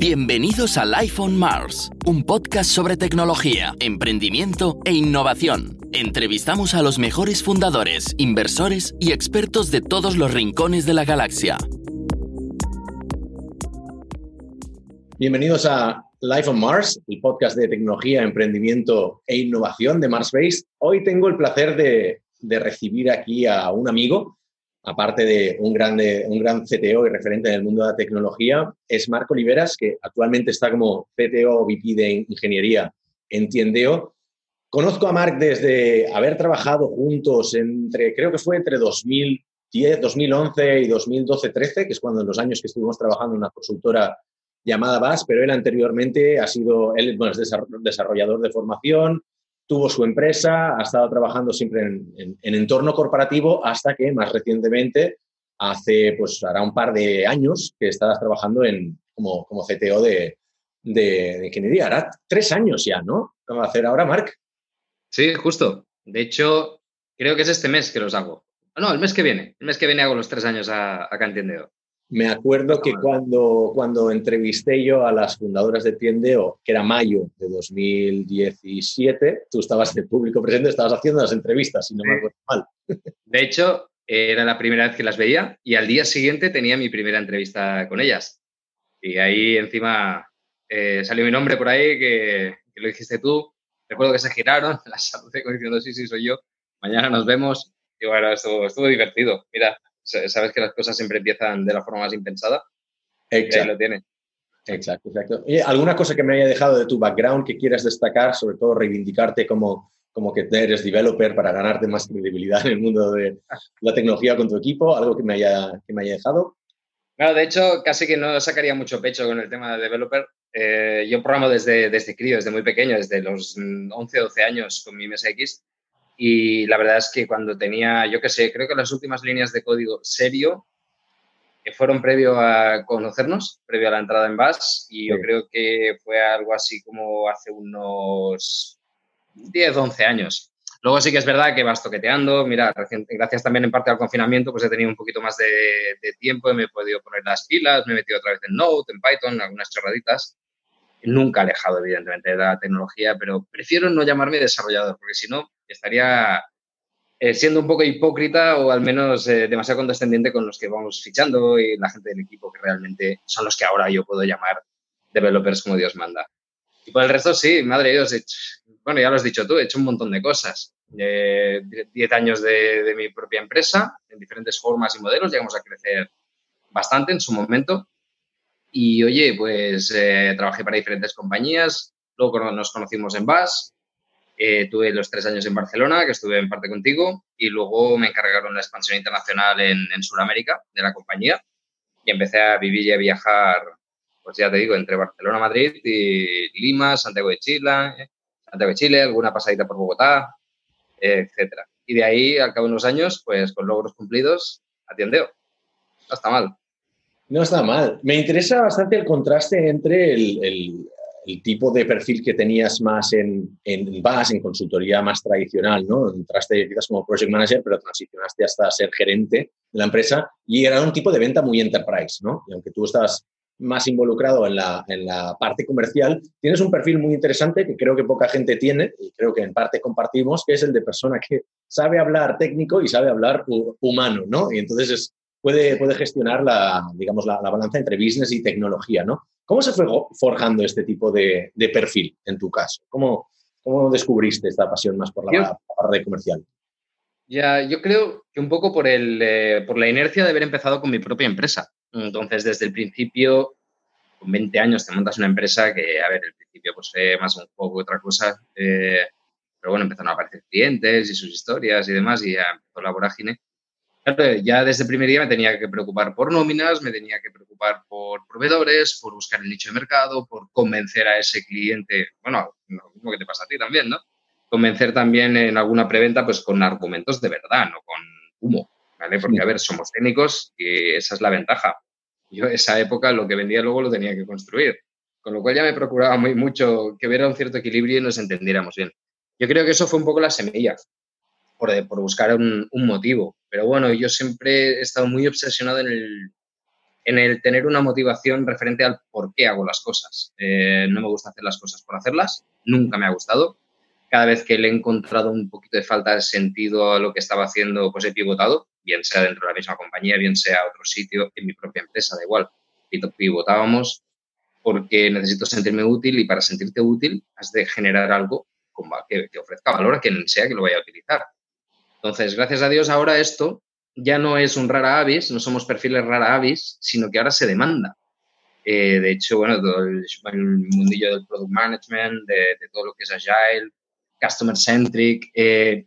Bienvenidos a Life on Mars, un podcast sobre tecnología, emprendimiento e innovación. Entrevistamos a los mejores fundadores, inversores y expertos de todos los rincones de la galaxia. Bienvenidos a Life on Mars, el podcast de tecnología, emprendimiento e innovación de Mars Base. Hoy tengo el placer de recibir aquí a un amigo aparte de un, grande, un gran CTO y referente en el mundo de la tecnología, es Marco Oliveras, que actualmente está como CTO VP de Ingeniería en Tiendeo. Conozco a Marc desde haber trabajado juntos entre, creo que fue entre 2010, 2011 y 2012-13, que es cuando en los años que estuvimos trabajando en una consultora llamada VAS, pero él anteriormente ha sido, él bueno, es desarrollador de formación, tuvo su empresa, ha estado trabajando siempre en, entorno corporativo hasta que más recientemente, hace pues hará un par de años que estabas trabajando en, como, como CTO de, de, ingeniería. Hará tres años ya, ¿no? ¿Qué va a hacer ahora, Marc? Sí, justo. De hecho, creo que es este mes que los hago. No, el mes que viene. El mes que viene hago los tres años acá en Tiendeo. Me acuerdo que cuando, cuando entrevisté yo a las fundadoras de Tiendeo, que era mayo de 2017, tú estabas de público presente, estabas haciendo las entrevistas, si no me acuerdo mal. De hecho, era la primera vez que las veía y al día siguiente tenía mi primera entrevista con ellas. Y ahí encima eh, salió mi nombre por ahí, que, lo dijiste tú. Recuerdo que se giraron, las saludé diciendo, sí, sí, soy yo. Mañana nos vemos. Y bueno, estuvo, estuvo divertido. Mira, sabes que las cosas siempre empiezan de la forma más impensada. Exacto. lo tiene. Exacto, exacto. ¿alguna cosa que me haya dejado de tu background que quieras destacar, sobre todo reivindicarte como, como que eres developer para ganarte más credibilidad en el mundo de la tecnología con tu equipo? ¿Algo que me haya, que me haya dejado? Claro, de hecho, casi que no sacaría mucho pecho con el tema de developer. Eh, yo programo desde, desde crío, desde muy pequeño, desde los 11, 12 años con mi MSX y la verdad es que cuando tenía, yo qué sé, creo que las últimas líneas de código serio que fueron previo a conocernos, previo a la entrada en BAS, y yo creo que fue algo así como hace unos 10, 11 años. Luego sí que es verdad que vas toqueteando, mira, gracias también en parte al confinamiento, pues he tenido un poquito más de, de tiempo y me he podido poner las pilas, me he metido otra vez en Node, en Python, algunas chorraditas. Nunca alejado, evidentemente, de la tecnología, pero prefiero no llamarme desarrollador, porque si no, estaría eh, siendo un poco hipócrita o al menos eh, demasiado condescendiente con los que vamos fichando y la gente del equipo que realmente son los que ahora yo puedo llamar developers como Dios manda. Y por el resto, sí, madre de Dios, bueno, ya lo has dicho tú, he hecho un montón de cosas. diez años de, mi propia empresa, en diferentes formas y modelos, llegamos a crecer bastante en su momento. Y oye, pues eh, trabajé para diferentes compañías, luego nos conocimos en BAS, eh, tuve los tres años en Barcelona, que estuve en parte contigo, y luego me encargaron la expansión internacional en, en Sudamérica de la compañía y empecé a vivir y a viajar, pues ya te digo, entre Barcelona, Madrid y Lima, Santiago de Chile, Santiago de Chile, alguna pasadita por Bogotá, etcétera. Y de ahí, al cabo de unos años, pues con logros cumplidos, atiendeo. No está mal. No está mal. Me interesa bastante el contraste entre el, el tipo de perfil que tenías más en, en BAS, en consultoría más tradicional, ¿no? Entraste quizás como project manager, pero transicionaste hasta ser gerente de la empresa y era un tipo de venta muy enterprise, ¿no? Y aunque tú estás más involucrado en la, en la parte comercial, tienes un perfil muy interesante que creo que poca gente tiene y creo que en parte compartimos, que es el de persona que sabe hablar técnico y sabe hablar humano, ¿no? Y entonces es, puede, puede gestionar la, digamos, la, la balanza entre business y tecnología, ¿no? ¿Cómo se fue forjando este tipo de, perfil en tu caso? ¿Cómo, ¿Cómo, descubriste esta pasión más por la, parte comercial? Ya, yo creo que un poco por, el, eh, por la inercia de haber empezado con mi propia empresa. Entonces, desde el principio, con 20 años te montas una empresa que, a ver, el principio pues más un poco otra cosa, eh, pero bueno, empezaron a aparecer clientes y sus historias y demás y ya empezó la vorágine ya desde el primer día me tenía que preocupar por nóminas, me tenía que preocupar por proveedores, por buscar el nicho de mercado, por convencer a ese cliente, bueno, lo mismo que te pasa a ti también, ¿no? Convencer también en alguna preventa, pues con argumentos de verdad, no con humo, ¿vale? Porque, a ver, somos técnicos y esa es la ventaja. Yo esa época lo que vendía luego lo tenía que construir. Con lo cual ya me procuraba muy mucho que hubiera un cierto equilibrio y nos entendiéramos bien. Yo creo que eso fue un poco la semilla por, buscar un, motivo. Pero bueno, yo siempre he estado muy obsesionado en el, en el tener una motivación referente al por qué hago las cosas. Eh, no me gusta hacer las cosas por hacerlas, nunca me ha gustado. Cada vez que le he encontrado un poquito de falta de sentido a lo que estaba haciendo, pues he pivotado, bien sea dentro de la misma compañía, bien sea otro sitio, en mi propia empresa, da igual. Pivotábamos porque necesito sentirme útil y para sentirte útil has de generar algo que ofrezca valor a quien sea que lo vaya a utilizar. Entonces, gracias a Dios, ahora esto ya no es un rara avis, no somos perfiles rara avis, sino que ahora se demanda. Eh, de hecho, bueno, todo el, mundillo del product management, de, todo lo que es agile, customer centric, eh,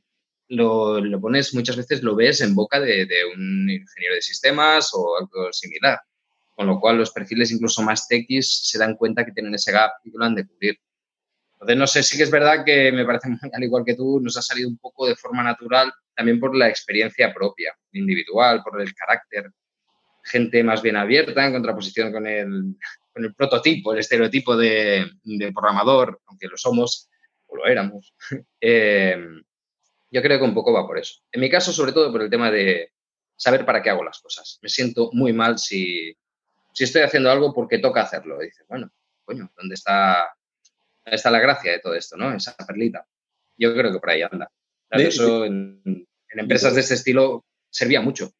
lo, lo, pones muchas veces, lo ves en boca de, de, un ingeniero de sistemas o algo similar. Con lo cual, los perfiles incluso más techis se dan cuenta que tienen ese gap y lo han de cubrir. Entonces, no sé, sí que es verdad que me parece, al igual que tú, nos ha salido un poco de forma natural también por la experiencia propia, individual, por el carácter. Gente más bien abierta en contraposición con el, con el prototipo, el estereotipo de, programador, aunque lo somos o lo éramos. Eh, yo creo que un poco va por eso. En mi caso, sobre todo por el tema de saber para qué hago las cosas. Me siento muy mal si, si estoy haciendo algo porque toca hacerlo. Y dices, bueno, coño, ¿dónde está, ¿dónde está la gracia de todo esto, no? Esa perlita. Yo creo que por ahí anda eso en, empresas de este estilo servía mucho.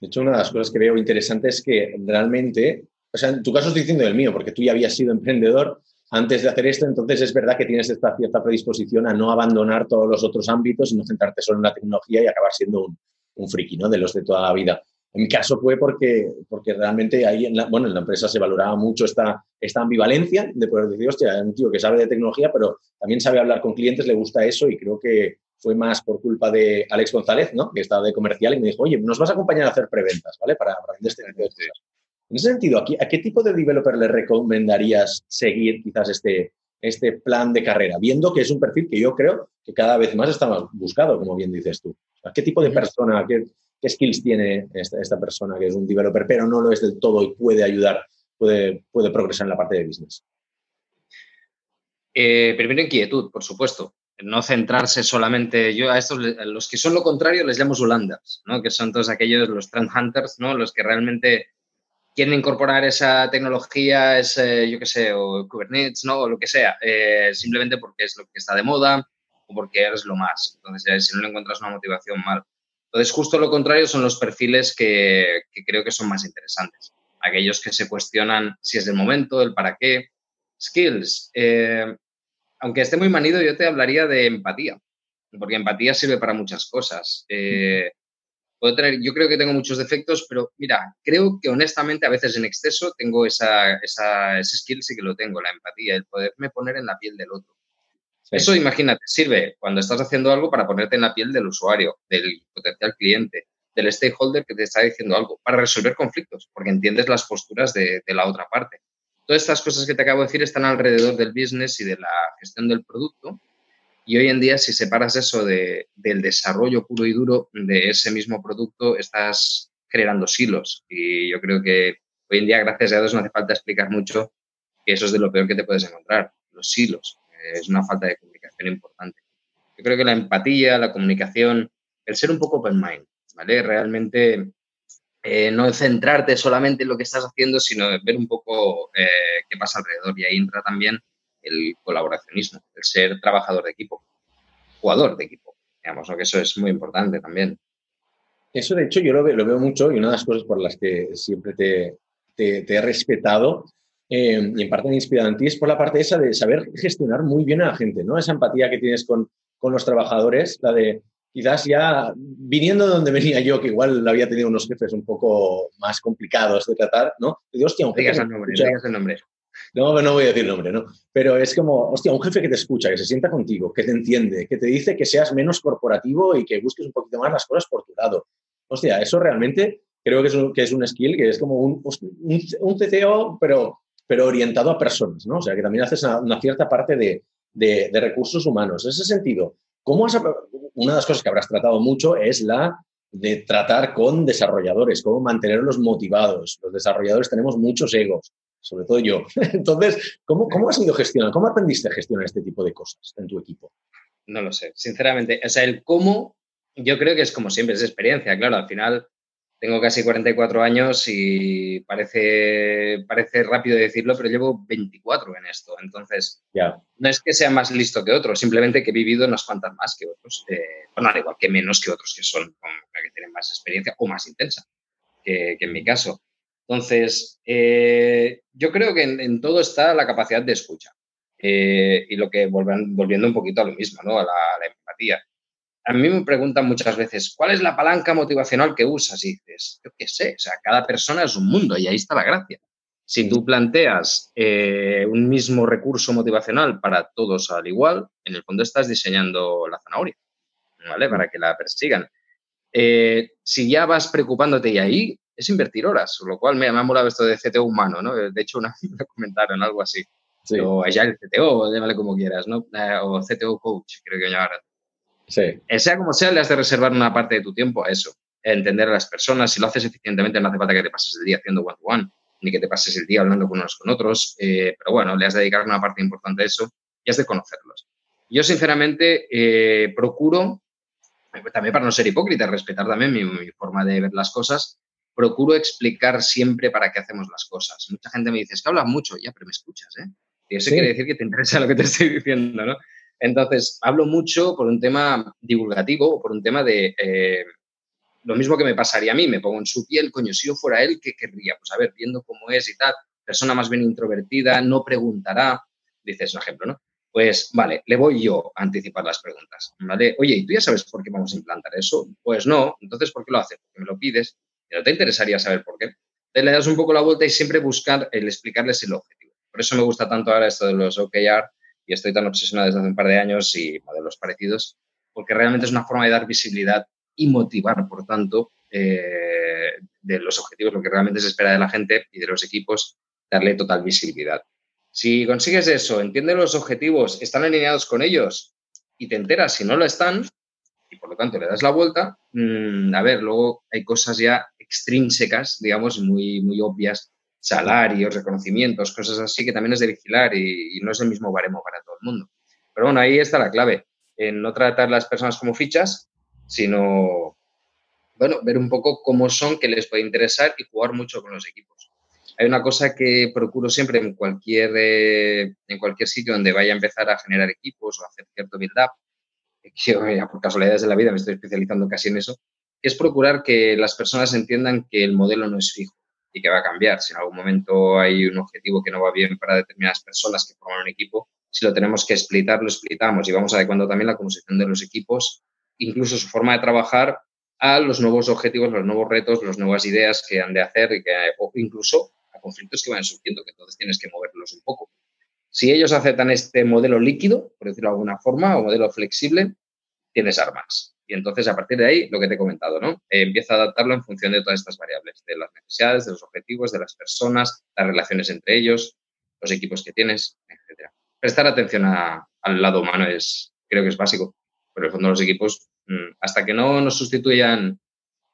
De hecho, una de las cosas que veo interesante es que realmente, o sea, en tu caso estoy diciendo el mío, porque tú ya habías sido emprendedor antes de hacer esto, entonces es verdad que tienes esta cierta predisposición a no abandonar todos los otros ámbitos y no centrarte solo en la tecnología y acabar siendo un, un friki, ¿no? De los de toda la vida. En mi caso fue porque, porque realmente ahí, en la, bueno, en la empresa se valoraba mucho esta, esta ambivalencia de poder decir, hostia, es un tío que sabe de tecnología, pero también sabe hablar con clientes, le gusta eso y creo que fue más por culpa de Alex González, ¿no? que estaba de comercial y me dijo, oye, nos vas a acompañar a hacer preventas, ¿vale? Para, para vender este tipo de cosas. En ese sentido, ¿a qué tipo de developer le recomendarías seguir quizás este, este plan de carrera? Viendo que es un perfil que yo creo que cada vez más está más buscado, como bien dices tú. ¿A qué tipo de persona, qué, qué skills tiene esta, persona que es un developer, pero no lo es del todo y puede ayudar, puede, progresar en la parte de business? Eh, primero inquietud, por supuesto. No centrarse solamente, yo a estos, los que son lo contrario les llamo Zulanders, ¿no? que son todos aquellos, los trend hunters, ¿no? los que realmente quieren incorporar esa tecnología, ese, yo qué sé, o Kubernetes, ¿no? o lo que sea, eh, simplemente porque es lo que está de moda o porque eres lo más. Entonces, si no le encuentras una motivación mal. Entonces, justo lo contrario son los perfiles que, creo que son más interesantes. Aquellos que se cuestionan si es del momento, el para qué. Skills. Eh, aunque esté muy manido, yo te hablaría de empatía, porque empatía sirve para muchas cosas. Eh, puedo yo creo que tengo muchos defectos, pero mira, creo que honestamente a veces en exceso tengo esa, esa, ese skill, sí que lo tengo, la empatía, el poderme poner en la piel del otro. Eso, imagínate, sirve cuando estás haciendo algo para ponerte en la piel del usuario, del potencial cliente, del stakeholder que te está diciendo algo, para resolver conflictos, porque entiendes las posturas de, la otra parte. Todas estas cosas que te acabo de decir están alrededor del business y de la gestión del producto. Y hoy en día, si separas eso del desarrollo puro y duro de ese mismo producto, estás generando silos. Y yo creo que hoy en día, gracias a Dios, no hace falta explicar mucho que eso es de lo peor que te puedes encontrar, los silos es una falta de comunicación importante. Yo creo que la empatía, la comunicación, el ser un poco open mind, ¿vale? Realmente eh, no centrarte solamente en lo que estás haciendo, sino ver un poco eh, qué pasa alrededor. Y ahí entra también el colaboracionismo, el ser trabajador de equipo, jugador de equipo. Digamos, que eso es muy importante también. Eso, de hecho, yo lo veo, lo veo mucho y una de las cosas por las que siempre te, te he respetado eh, y en parte en ti, es por la parte esa de saber gestionar muy bien a la gente, ¿no? Esa empatía que tienes con, con los trabajadores, la de quizás ya viniendo de donde venía yo, que igual había tenido unos jefes un poco más complicados de tratar, ¿no? digo, hostia, un jefe el nombre, el nombre. No, no voy a decir nombre, ¿no? Pero es como, hostia, un jefe que te escucha, que se sienta contigo, que te entiende, que te dice que seas menos corporativo y que busques un poquito más las cosas por tu lado. Hostia, eso realmente creo que es un, que es un skill, que es como un, un, un CTO, pero pero orientado a personas, ¿no? O sea, que también haces una, cierta parte de, de, recursos humanos. En ese sentido, ¿cómo has, una de las cosas que habrás tratado mucho es la de tratar con desarrolladores, cómo mantenerlos motivados. Los desarrolladores tenemos muchos egos, sobre todo yo. Entonces, ¿cómo, cómo has ido gestionando? ¿Cómo aprendiste a gestionar este tipo de cosas en tu equipo? No lo sé, sinceramente. O sea, el cómo, yo creo que es como siempre, es experiencia, claro. Al final, tengo casi 44 años y parece, parece rápido decirlo, pero llevo 24 en esto. Entonces, no es que sea más listo que otros, simplemente que he vivido unas cuantas más que otros. Eh, bueno, al igual que menos que otros que son, que tienen más experiencia o más intensa que, en mi caso. Entonces, eh, yo creo que en, todo está la capacidad de escucha. Eh, y lo que volviendo un poquito a lo mismo, ¿no? a la empatía a mí me preguntan muchas veces, ¿cuál es la palanca motivacional que usas? Y dices, yo qué sé, o sea, cada persona es un mundo y ahí está la gracia. Si tú planteas eh, un mismo recurso motivacional para todos al igual, en el fondo estás diseñando la zanahoria, ¿vale? Para que la persigan. Eh, si ya vas preocupándote y ahí, es invertir horas, lo cual me, ha molado esto de CTO humano, ¿no? De hecho, una, me comentaron algo así. O ya el CTO, llámale como quieras, ¿no? Eh, o CTO coach, creo que llamaron. Sí. Eh, sea como sea, le has de reservar una parte de tu tiempo a eso, entender a las personas. Si lo haces eficientemente, no hace falta que te pases el día haciendo one-to-one, ni que te pases el día hablando con unos con otros, eh, pero bueno, le has de dedicar una parte importante a eso y has de conocerlos. Yo, sinceramente, eh, procuro, también para no ser hipócrita, respetar también mi, forma de ver las cosas, procuro explicar siempre para qué hacemos las cosas. Mucha gente me dice, es que hablas mucho, ya, pero me escuchas, ¿eh? Y eso quiere decir que te interesa lo que te estoy diciendo, ¿no? Entonces, hablo mucho por un tema divulgativo o por un tema de eh, lo mismo que me pasaría a mí, me pongo en su piel, coño, si yo fuera él, ¿qué querría? Pues a ver, viendo cómo es y tal, persona más bien introvertida, no preguntará, dices un ejemplo, ¿no? Pues vale, le voy yo a anticipar las preguntas, ¿vale? Oye, ¿y tú ya sabes por qué vamos a implantar eso? Pues no, entonces ¿por qué lo haces? Porque me lo pides, pero te interesaría saber por qué. Te le das un poco la vuelta y siempre buscar el explicarles el objetivo. Por eso me gusta tanto ahora esto de los OKR, y estoy tan obsesionado desde hace un par de años y modelos parecidos, porque realmente es una forma de dar visibilidad y motivar, por tanto, eh, de los objetivos, lo que realmente se espera de la gente y de los equipos, darle total visibilidad. Si consigues eso, entiendes los objetivos, están alineados con ellos y te enteras si no lo están, y por lo tanto le das la vuelta, mm, a ver, luego hay cosas ya extrínsecas, digamos, muy, muy obvias salarios, reconocimientos, cosas así que también es de vigilar y, no es el mismo baremo para todo el mundo. Pero bueno, ahí está la clave, en no tratar las personas como fichas, sino, bueno, ver un poco cómo son, qué les puede interesar y jugar mucho con los equipos. Hay una cosa que procuro siempre en cualquier, eh, en cualquier sitio donde vaya a empezar a generar equipos o hacer cierto build-up, que por casualidades de la vida me estoy especializando casi en eso, es procurar que las personas entiendan que el modelo no es fijo y que va a cambiar. Si en algún momento hay un objetivo que no va bien para determinadas personas que forman un equipo, si lo tenemos que explitar, lo explicamos y vamos adecuando también la composición de los equipos, incluso su forma de trabajar a los nuevos objetivos, los nuevos retos, las nuevas ideas que han de hacer y que, o incluso a conflictos que van surgiendo, que entonces tienes que moverlos un poco. Si ellos aceptan este modelo líquido, por decirlo de alguna forma, o modelo flexible, tienes armas. Y entonces, a partir de ahí, lo que te he comentado, ¿no? Eh, empieza a adaptarlo en función de todas estas variables, de las necesidades, de los objetivos, de las personas, las relaciones entre ellos, los equipos que tienes, etc. Prestar atención al lado humano es, creo que es básico. En el fondo los equipos, mm, hasta que no nos sustituyan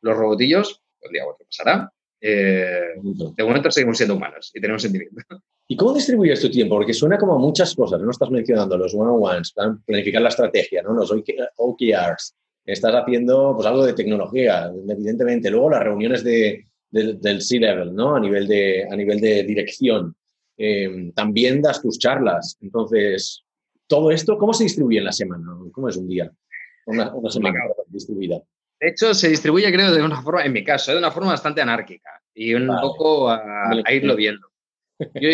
los robotillos, un día otro pasará, eh, de momento seguimos siendo humanos y tenemos sentimiento. ¿Y cómo distribuyes tu tiempo? Porque suena como muchas cosas, no estás mencionando los one-on-ones, planificar la estrategia, ¿no? los OKRs, estás haciendo pues, algo de tecnología, evidentemente. Luego las reuniones de, del C-Level, ¿no? A nivel de, a nivel de dirección. Em, también das tus charlas. Entonces, todo esto, ¿cómo se distribuye en la semana? ¿Cómo es un día? Una, semana distribuida. De hecho, se distribuye, creo, de una forma, en mi caso, de una forma bastante anárquica y un poco a irlo viendo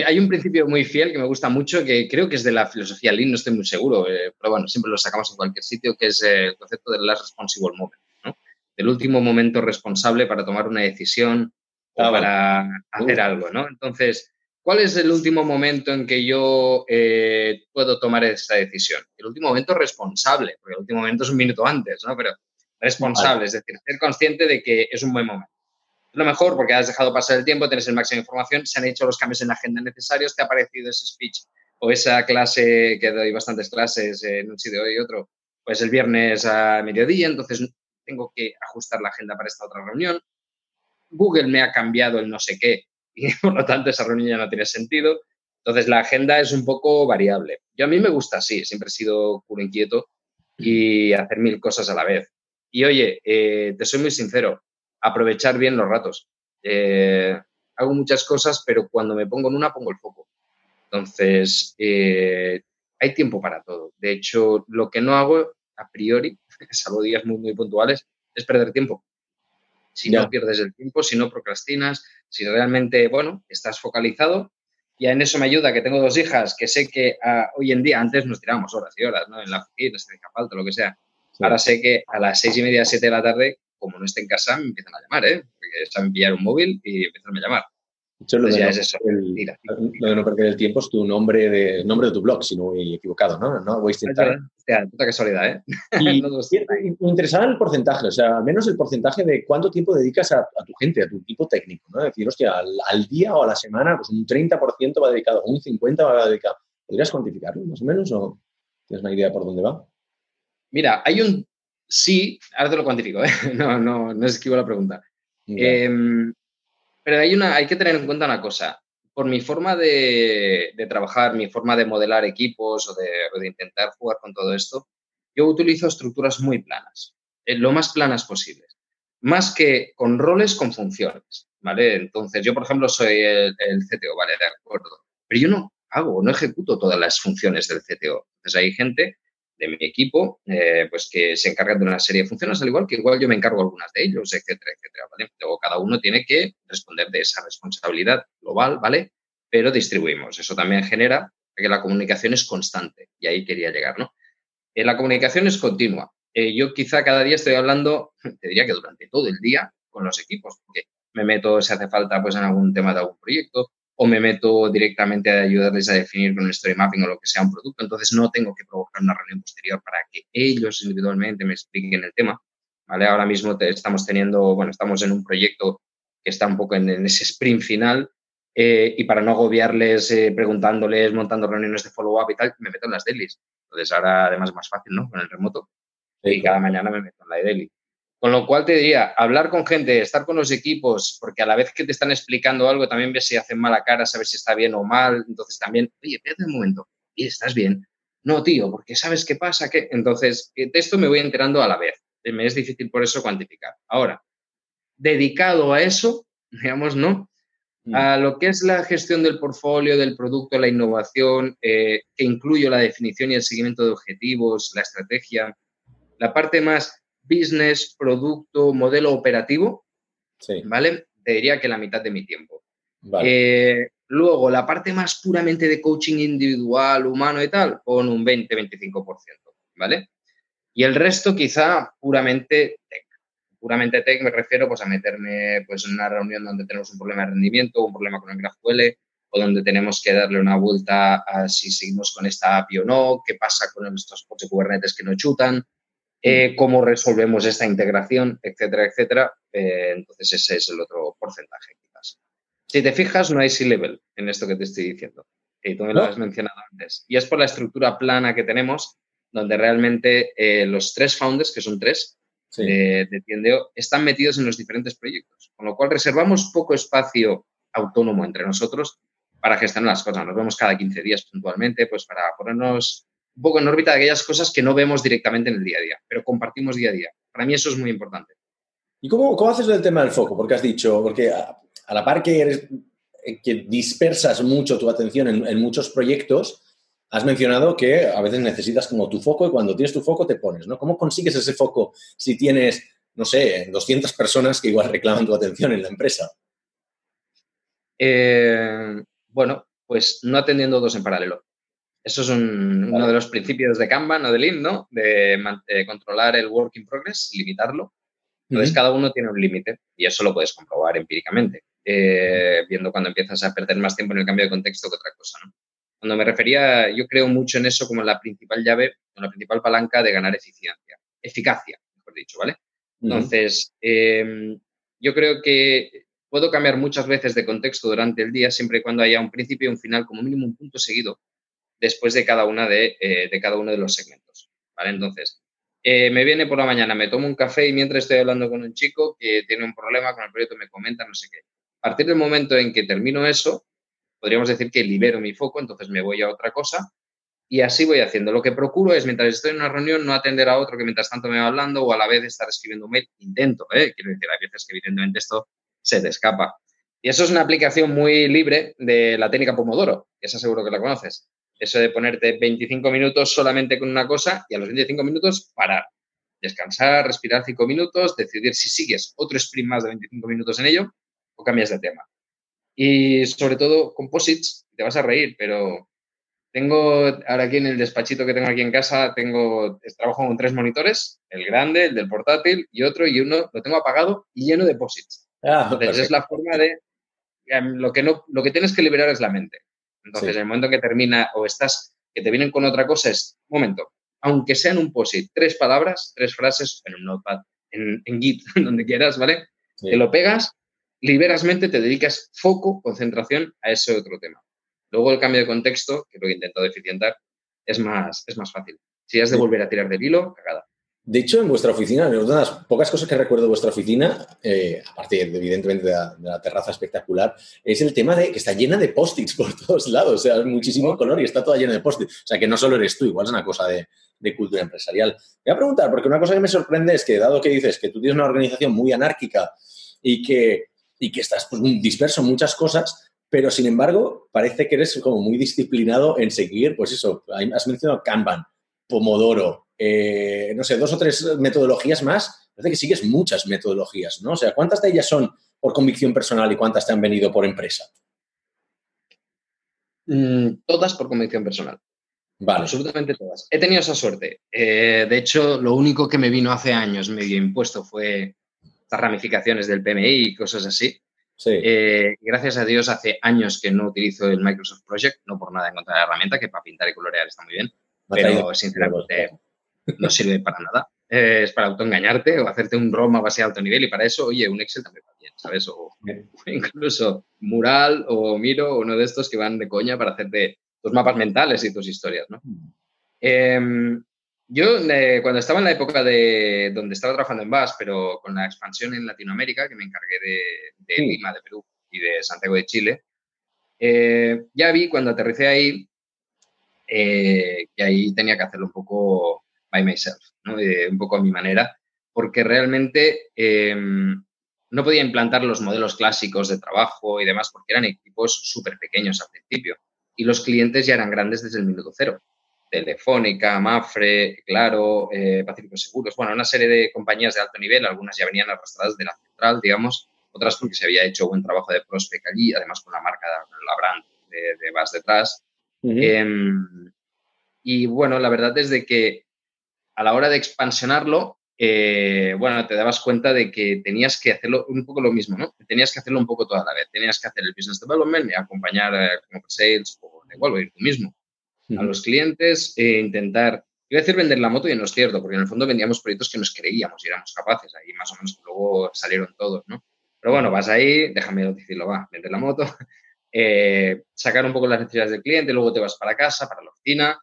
hay un principio muy fiel que me gusta mucho, que creo que es de la filosofía Lean, no estoy muy seguro, eh, pero bueno, siempre lo sacamos en cualquier sitio, que es el concepto del last responsible moment, ¿no? Del último momento responsable para tomar una decisión o ah, para hacer algo, ¿no? Entonces, ¿cuál es el último momento en que yo eh, puedo tomar esta decisión? El último momento responsable, porque el último momento es un minuto antes, ¿no? Pero responsable, es decir, ser consciente de que es un buen momento lo mejor porque has dejado pasar el tiempo, tienes el máximo de información, se han hecho los cambios en la agenda necesarios, te ha parecido ese speech o esa clase, que doy bastantes clases en un sitio y otro, pues el viernes a mediodía, entonces tengo que ajustar la agenda para esta otra reunión. Google me ha cambiado el no sé qué y por lo tanto esa reunión ya no tiene sentido. Entonces la agenda es un poco variable. Yo a mí me gusta así, siempre he sido puro inquieto y hacer mil cosas a la vez. Y oye, eh, te soy muy sincero, aprovechar bien los ratos. Eh, hago muchas cosas, pero cuando me pongo en una, pongo el foco. Entonces, eh, hay tiempo para todo. De hecho, lo que no hago a priori, salvo días muy, muy puntuales, es perder tiempo. Si no pierdes el tiempo, si no procrastinas, si realmente, bueno, estás focalizado, y en eso me ayuda que tengo dos hijas que sé que ah, hoy en día, antes nos tirábamos horas y horas, ¿no? En la oficina, se falta, lo que sea. Ahora sé que a las seis y media, siete de la tarde, como no esté en casa, me empiezan a llamar, ¿eh? Porque saben pillar un móvil y empiezan a llamar lo, de no, es eso. El, lo de no perder el tiempo es tu nombre de, nombre de tu blog, si no voy equivocado, ¿no? No Wasting Time. Hostia, puta casualidad, ¿eh? Y me interesaba el porcentaje, o sea, al menos el porcentaje de cuánto tiempo dedicas a, tu gente, a tu equipo técnico, ¿no? Es decir, hostia, al, día o a la semana, pues un 30% va dedicado, un 50% va dedicado. ¿Podrías cuantificarlo más o menos o tienes una idea por dónde va? Mira, hay un... Sí, ahora te lo cuantifico, ¿eh? No, no, no es esquivo la pregunta. Eh, pero hay, una, hay que tener en cuenta una cosa. Por mi forma de, trabajar, mi forma de modelar equipos o de, intentar jugar con todo esto, yo utilizo estructuras muy planas, eh, lo más planas posibles. Más que con roles, con funciones, ¿vale? Entonces, yo, por ejemplo, soy el, el CTO, ¿vale? De acuerdo. Pero yo no hago, no ejecuto todas las funciones del CTO. Entonces, hay gente de mi equipo, eh, pues que se encargan de una serie de funciones, al igual que igual yo me encargo algunas de ellos, etcétera, etcétera, ¿vale? Luego cada uno tiene que responder de esa responsabilidad global, ¿vale? Pero distribuimos. Eso también genera que la comunicación es constante y ahí quería llegar, ¿no? Eh, la comunicación es continua. Eh, yo quizá cada día estoy hablando, te diría que durante todo el día con los equipos, porque me meto si hace falta pues en algún tema de algún proyecto, o me meto directamente a ayudarles a definir con el story mapping o lo que sea un producto. Entonces no tengo que provocar una reunión posterior para que ellos individualmente me expliquen el tema. ¿vale? Ahora mismo estamos teniendo, bueno, estamos en un proyecto que está un poco en, ese sprint final eh, y para no agobiarles eh, preguntándoles, montando reuniones de follow-up y tal, me meto en las dailies. Entonces ahora además es más fácil, ¿no? Con el remoto. y cada mañana me meto en la daily. Con lo cual te diría, hablar con gente, estar con los equipos, porque a la vez que te están explicando algo, también ves si hacen mala cara, sabes si está bien o mal. Entonces también, oye, espérate un momento, y estás bien. No, tío, porque sabes qué pasa, que entonces eh, de esto me voy enterando a la vez. Eh, me es difícil por eso cuantificar. Ahora, dedicado a eso, digamos, ¿no? Mm. A lo que es la gestión del portfolio, del producto, la innovación, eh, que incluyo la definición y el seguimiento de objetivos, la estrategia, la parte más business, producto, modelo operativo, ¿vale? Te diría que la mitad de mi tiempo. Eh, luego, la parte más puramente de coaching individual, humano y tal, con un 20-25%, ¿vale? Y el resto quizá puramente tech. Puramente tech me refiero pues, a meterme pues, en una reunión donde tenemos un problema de rendimiento, un problema con el GraphQL, o donde tenemos que darle una vuelta a si seguimos con esta API o no, qué pasa con estos pods Kubernetes que no chutan, eh, cómo resolvemos esta integración, etcétera, etcétera. Eh, entonces ese es el otro porcentaje quizás. Si te fijas, no hay C-level en esto que te estoy diciendo. Y tú me lo has mencionado antes. Y es por la estructura plana que tenemos, donde realmente eh, los tres founders, que son tres, de, de Tiendeo, están metidos en los diferentes proyectos. Con lo cual reservamos poco espacio autónomo entre nosotros para gestionar las cosas. Nos vemos cada 15 días puntualmente, pues para ponernos un poco en órbita de aquellas cosas que no vemos directamente en el día a día, pero compartimos día a día. Para mí eso es muy importante. ¿Y cómo, cómo haces el tema del foco? Porque has dicho, porque a, la par que, eres, que dispersas mucho tu atención en, muchos proyectos, has mencionado que a veces necesitas como tu foco y cuando tienes tu foco te pones, ¿no? ¿Cómo consigues ese foco si tienes, no sé, 200 personas que igual reclaman tu atención en la empresa? Eh, bueno, pues no atendiendo dos en paralelo. Eso es uno de los principios de Kanban o de Lean, ¿no? De, controlar el work in progress, limitarlo. Entonces, cada uno tiene un límite y eso lo puedes comprobar empíricamente, eh, viendo cuando empiezas a perder más tiempo en el cambio de contexto que otra cosa, ¿no? Cuando me refería, yo creo mucho en eso como la principal llave, la principal palanca de ganar eficiencia, eficacia, mejor dicho, ¿vale? Entonces, em, yo creo que puedo cambiar muchas veces de contexto durante el día siempre y cuando haya un principio y un final, como mínimo un punto seguido, después de cada, una de, eh, de cada uno de los segmentos. ¿vale? Entonces, eh, me viene por la mañana, me tomo un café y mientras estoy hablando con un chico que tiene un problema con el proyecto, me comenta no sé qué. A partir del momento en que termino eso, podríamos decir que libero mi foco, entonces me voy a otra cosa y así voy haciendo. Lo que procuro es, mientras estoy en una reunión, no atender a otro que mientras tanto me va hablando o a la vez estar escribiendo un mail. Intento, ¿eh? quiero decir, hay veces que evidentemente esto se te escapa. Y eso es una aplicación muy libre de la técnica Pomodoro, que esa seguro que la conoces. Eso de ponerte 25 minutos solamente con una cosa y a los 25 minutos parar, descansar, respirar 5 minutos, decidir si sigues otro sprint más de 25 minutos en ello o cambias de tema. Y sobre todo, composites, te vas a reír, pero tengo ahora aquí en el despachito que tengo aquí en casa, tengo, trabajo con tres monitores, el grande, el del portátil y otro, y uno lo tengo apagado y lleno de posits. Ah, Entonces es la forma de, em, lo que, no, lo que tienes que liberar es la mente. Entonces, en el momento que termina o estás, que te vienen con otra cosa, es, un momento, aunque sean un posit, tres palabras, tres frases en un notepad, en, Git, donde quieras, ¿vale? Te lo pegas liberas mente, te dedicas foco, concentración a ese otro tema. Luego el cambio de contexto, que lo he intentado eficientar, es más, es más fácil. Si has de volver a tirar del hilo, cagada. De hecho, en vuestra oficina, una de las pocas cosas que recuerdo de vuestra oficina, eh, aparte evidentemente de la, terraza espectacular, es el tema de que está llena de post-its por todos lados, o sea, muchísimo color y está toda llena de post-its. O sea, que no solo eres tú, igual es una cosa de, de cultura empresarial. Voy a preguntar, porque una cosa que me sorprende es que, dado que dices que tú tienes una organización muy anárquica y que y que estás pues, disperso en muchas cosas, pero sin embargo parece que eres como muy disciplinado en seguir, pues eso, has mencionado Kanban, Pomodoro, eh, no sé, dos o tres metodologías más, parece que sigues muchas metodologías, ¿no? O sea, ¿cuántas de ellas son por convicción personal y cuántas te han venido por empresa? Mm, todas por convicción personal. Vale. Absolutamente todas. He tenido esa suerte. Eh, de hecho, lo único que me vino hace años medio impuesto fue ramificaciones del PMI y cosas así. Eh, gracias a Dios, hace años que no utilizo el Microsoft Project, no por nada en contra de la herramienta, que para pintar y colorear está muy bien, pero sinceramente no sirve para nada. es para autoengañarte o hacerte un ROM a base de alto nivel y para eso, oye, un Excel también va bien, ¿sabes? O, incluso Mural o Miro, uno de estos que van de coña para hacerte tus mapas mentales y tus historias, ¿no? Mm. Em, yo, eh, cuando estaba en la época de donde estaba trabajando en VAS, pero con la expansión en Latinoamérica, que me encargué de, Lima, de Perú y de Santiago de Chile, eh, ya vi cuando aterricé ahí eh, que ahí tenía que hacerlo un poco by myself, un poco a mi manera, porque realmente em, no podía implantar los modelos clásicos de trabajo y demás, porque eran equipos súper pequeños al principio y los clientes ya eran grandes desde el minuto cero. Telefónica, Mafre, Claro, eh, Pacífico Seguros, bueno, una serie de compañías de alto nivel, algunas ya venían arrastradas de la central, digamos, otras porque se había hecho buen trabajo de prospect allí, además con la marca, la brand de, de VAS detrás. Em, y bueno, la verdad es de que a la hora de expansionarlo, eh, bueno, te dabas cuenta de que tenías que hacerlo un poco lo mismo, ¿no? Tenías que hacerlo un poco toda la vez. Tenías que hacer el business development, acompañar eh, como sales o igual, ir tú mismo a los clientes e intentar, iba a decir vender la moto y no es cierto, porque en el fondo vendíamos proyectos que nos creíamos y éramos capaces, ahí más o menos luego salieron todos, ¿no? Pero bueno, vas ahí, déjame decirlo, va, vender la moto, eh, sacar un poco las necesidades del cliente, luego te vas para casa, para la oficina,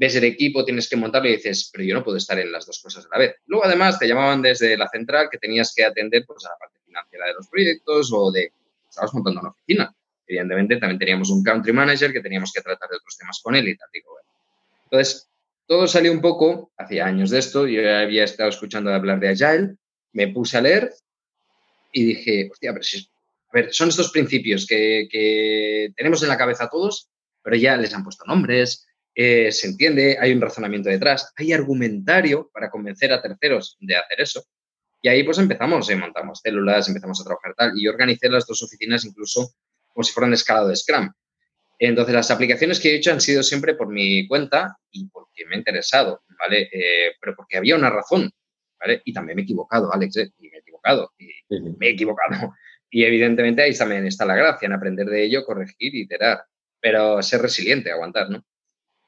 ves el equipo, tienes que montarlo y dices, pero yo no puedo estar en las dos cosas a la vez. Luego, además, te llamaban desde la central que tenías que atender pues, a la parte financiera de los proyectos o de, estabas montando una oficina evidentemente también teníamos un country manager que teníamos que tratar de otros temas con él y tal. Digo, Entonces, todo salió un poco, hacía años de esto, yo había estado escuchando hablar de Agile, me puse a leer y dije, hostia, pero si, a ver, son estos principios que, tenemos en la cabeza todos, pero ya les han puesto nombres, eh, se entiende, hay un razonamiento detrás, hay argumentario para convencer a terceros de hacer eso. Y ahí pues empezamos, eh, montamos células, empezamos a trabajar tal, y yo organicé las dos oficinas incluso como si fueran escalado de Scrum. Entonces, las aplicaciones que he hecho han sido siempre por mi cuenta y porque me ha interesado, ¿vale? Eh, pero porque había una razón, ¿vale? Y también me he equivocado, Alex, ¿eh? y me he equivocado, y me he equivocado. Y evidentemente ahí también está la gracia, en aprender de ello, corregir, iterar, pero ser resiliente, aguantar, ¿no?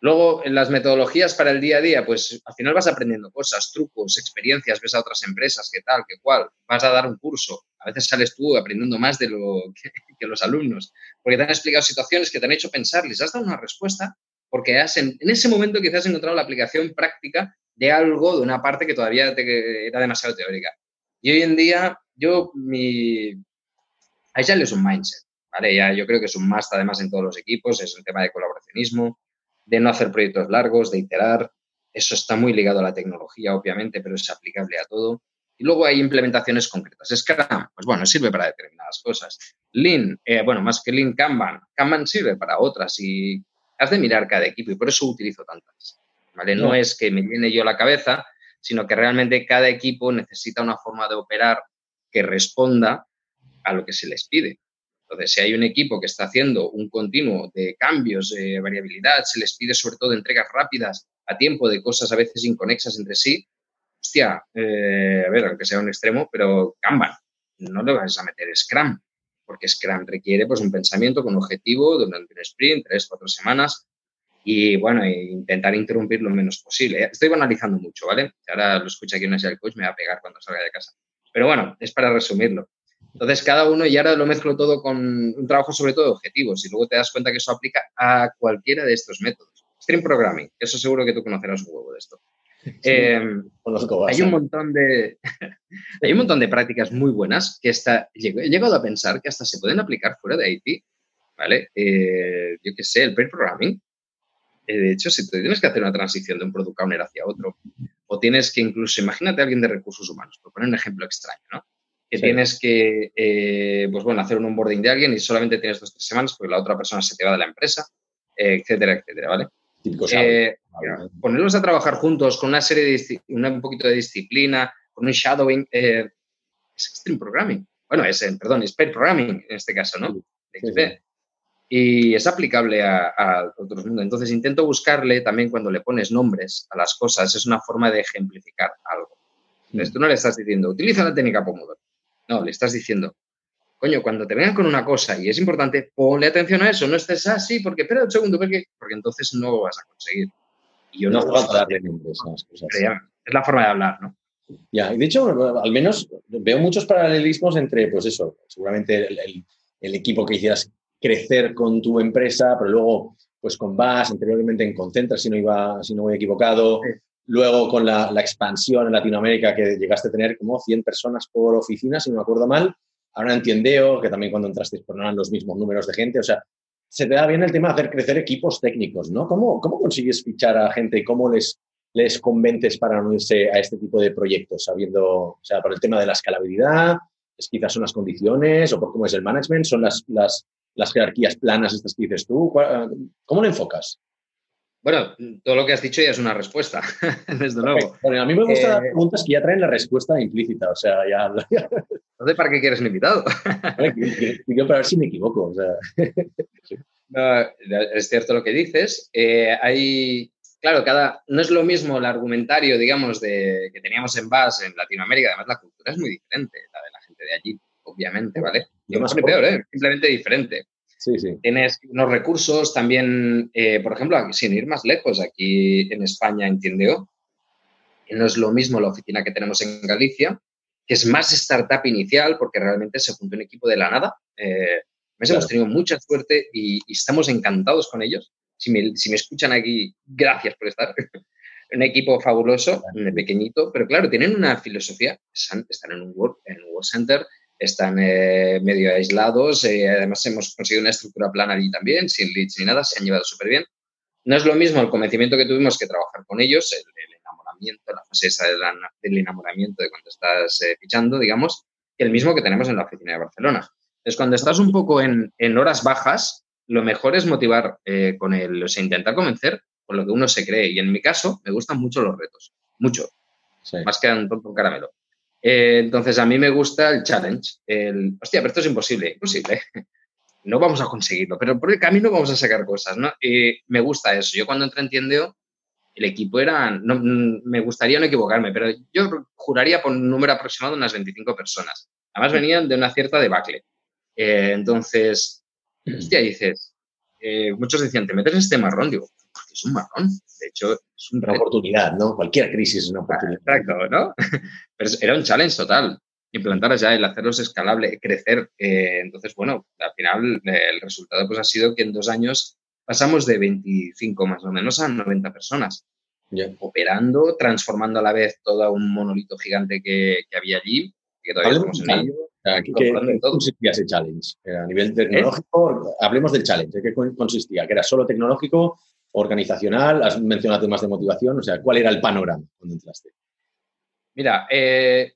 Luego, en las metodologías para el día a día, pues al final vas aprendiendo cosas, trucos, experiencias, ves a otras empresas, qué tal, qué cual, vas a dar un curso. A veces sales tú aprendiendo más de lo que, los alumnos, porque te han explicado situaciones que te han hecho pensar, les has dado una respuesta, porque has en, ese momento quizás has encontrado la aplicación práctica de algo, de una parte que todavía te, era demasiado teórica. Y hoy en día, yo, mi... Agile es un mindset, ¿vale? Ya, yo creo que es un must además en todos los equipos, es un tema de colaboracionismo, de no hacer proyectos largos, de iterar. Eso está muy ligado a la tecnología, obviamente, pero es aplicable a todo. Y luego hay implementaciones concretas. Scrum, pues bueno, sirve para determinadas cosas. Lean, eh, bueno, más que Lean, Kanban. Kanban sirve para otras y has de mirar cada equipo y por eso utilizo tantas. ¿vale? No, es que me llene yo la cabeza, sino que realmente cada equipo necesita una forma de operar que responda a lo que se les pide. Entonces, si hay un equipo que está haciendo un continuo de cambios, de variabilidad, se les pide sobre todo entregas rápidas a tiempo de cosas a veces inconexas entre sí, hostia, eh, a ver, aunque sea un extremo, pero Kanban, no le vas a meter Scrum, porque Scrum requiere pues, un pensamiento con objetivo durante un sprint, tres, cuatro semanas, y bueno, intentar interrumpir lo menos posible. Estoy banalizando mucho, ¿vale? Ahora lo escucha aquí un el coach, me va a pegar cuando salga de casa. Pero bueno, es para resumirlo. Entonces, cada uno, y ahora lo mezclo todo con un trabajo sobre todo de objetivos, y luego te das cuenta que eso aplica a cualquiera de estos métodos. Stream Programming, eso seguro que tú conocerás un huevo de esto. Em, hay un montón de hay un montón de prácticas muy buenas que está, he llegado a pensar que hasta se pueden aplicar fuera de IT, ¿vale? Eh, yo qué sé, el pair programming. Eh, de hecho, si tienes que hacer una transición de un product owner hacia otro, o tienes que incluso, imagínate a alguien de recursos humanos, por poner un ejemplo extraño, ¿no? Que tienes que, eh, pues bueno, hacer un onboarding de alguien y solamente tienes dos o tres semanas porque la otra persona se te va de la empresa, etcétera, etcétera, ¿vale? Eh, ponerlos a trabajar juntos con una serie de, un poquito de disciplina, con un shadowing, eh, es extreme programming. Bueno, es, perdón, es pair programming en este caso, ¿no? Y es aplicable a, otros mundos. Entonces intento buscarle también cuando le pones nombres a las cosas, es una forma de ejemplificar algo. Entonces mm. tú no le estás diciendo, utiliza la técnica Pomodoro. No, le estás diciendo, coño, cuando te vengan con una cosa y es importante, ponle atención a eso, no estés así, porque espera un segundo, porque, porque entonces no lo vas a conseguir. Y yo no, no puedo darle nombres a las cosas. es la forma de hablar, ¿no? Ya, y de hecho, al menos veo muchos paralelismos entre, pues eso, seguramente el, equipo que hicieras crecer con tu empresa, pero luego, pues con VAS, anteriormente en Concentra, si no, iba, si no voy equivocado, luego con la, expansión en Latinoamérica que llegaste a tener como 100 personas por oficina, si no me acuerdo mal, Ahora entiendo que también cuando entraste pues no eran los mismos números de gente. O sea, se te da bien el tema de hacer crecer equipos técnicos, ¿no? ¿Cómo, cómo consigues fichar a gente y cómo les, les convences para unirse a este tipo de proyectos? Sabiendo, o sea, por el tema de la escalabilidad, es quizás son las condiciones o por cómo es el management, son las, las, las jerarquías planas estas que dices tú. ¿Cómo lo enfocas? Bueno, todo lo que has dicho ya es una respuesta, desde luego. a mí me gustan las eh, preguntas que ya traen la respuesta implícita, o sea, ya... Entonces, ¿para qué quieres un invitado? Quiero para ver si me equivoco, es cierto lo que dices. Eh, hay, claro, cada, no es lo mismo el argumentario, digamos, de, que teníamos en base en Latinoamérica, además la cultura es muy diferente, la de la gente de allí, obviamente, ¿vale? Y no es peor, ¿eh? simplemente diferente. Tienes unos recursos también, eh, por ejemplo, sin ir más lejos, aquí en España, entiendo, no es lo mismo la oficina que tenemos en Galicia, que es más startup inicial, porque realmente se juntó un equipo de la nada. Eh, hemos tenido mucha suerte y, estamos encantados con ellos. Si me, escuchan aquí, gracias por estar. un equipo fabuloso, pequeñito, pero claro, tienen una filosofía, están, en un work, en un work center, están eh, medio aislados. Eh, además, hemos conseguido una estructura plana allí también, sin leads ni nada, se han llevado súper bien. No es lo mismo el convencimiento que tuvimos que trabajar con ellos, el, enamoramiento, la fase esa del enamoramiento de cuando estás eh, fichando, digamos, que el mismo que tenemos en la oficina de Barcelona. Entonces, cuando estás un poco en, horas bajas, lo mejor es motivar con el, o sea, intentar convencer con lo que uno se cree. Y en mi caso, me gustan mucho los retos, mucho, más que un tonto caramelo. Eh, entonces, a mí me gusta el challenge. El, hostia, pero esto es imposible. Imposible. No vamos a conseguirlo, pero por el camino vamos a sacar cosas, ¿no? Me gusta eso. Yo cuando entré en Tiendeo, el equipo era, no, me gustaría no equivocarme, pero yo juraría por un número aproximado de unas 25 personas. Además venían de una cierta debacle. Eh, entonces, hostia, dices, eh, muchos decían, te metes en este marrón. Digo, es un marrón. De hecho, es una oportunidad, ¿no? Cualquier crisis es una oportunidad. Exacto, ¿no? Pero era un challenge total. Implantar ya el hacerlos escalable, crecer. Eh, entonces, bueno, al final el resultado pues ha sido que en dos años pasamos de 25 más o menos a 90 personas. Operando, transformando a la vez todo un monolito gigante que, había allí, que todavía estamos en ello. ¿Qué, consistía ese challenge? A nivel tecnológico, hablemos del challenge. ¿Qué consistía? ¿Que era solo tecnológico? Organizacional? Has mencionado temas de motivación, o sea, ¿cuál era el panorama cuando entraste? Mira, eh,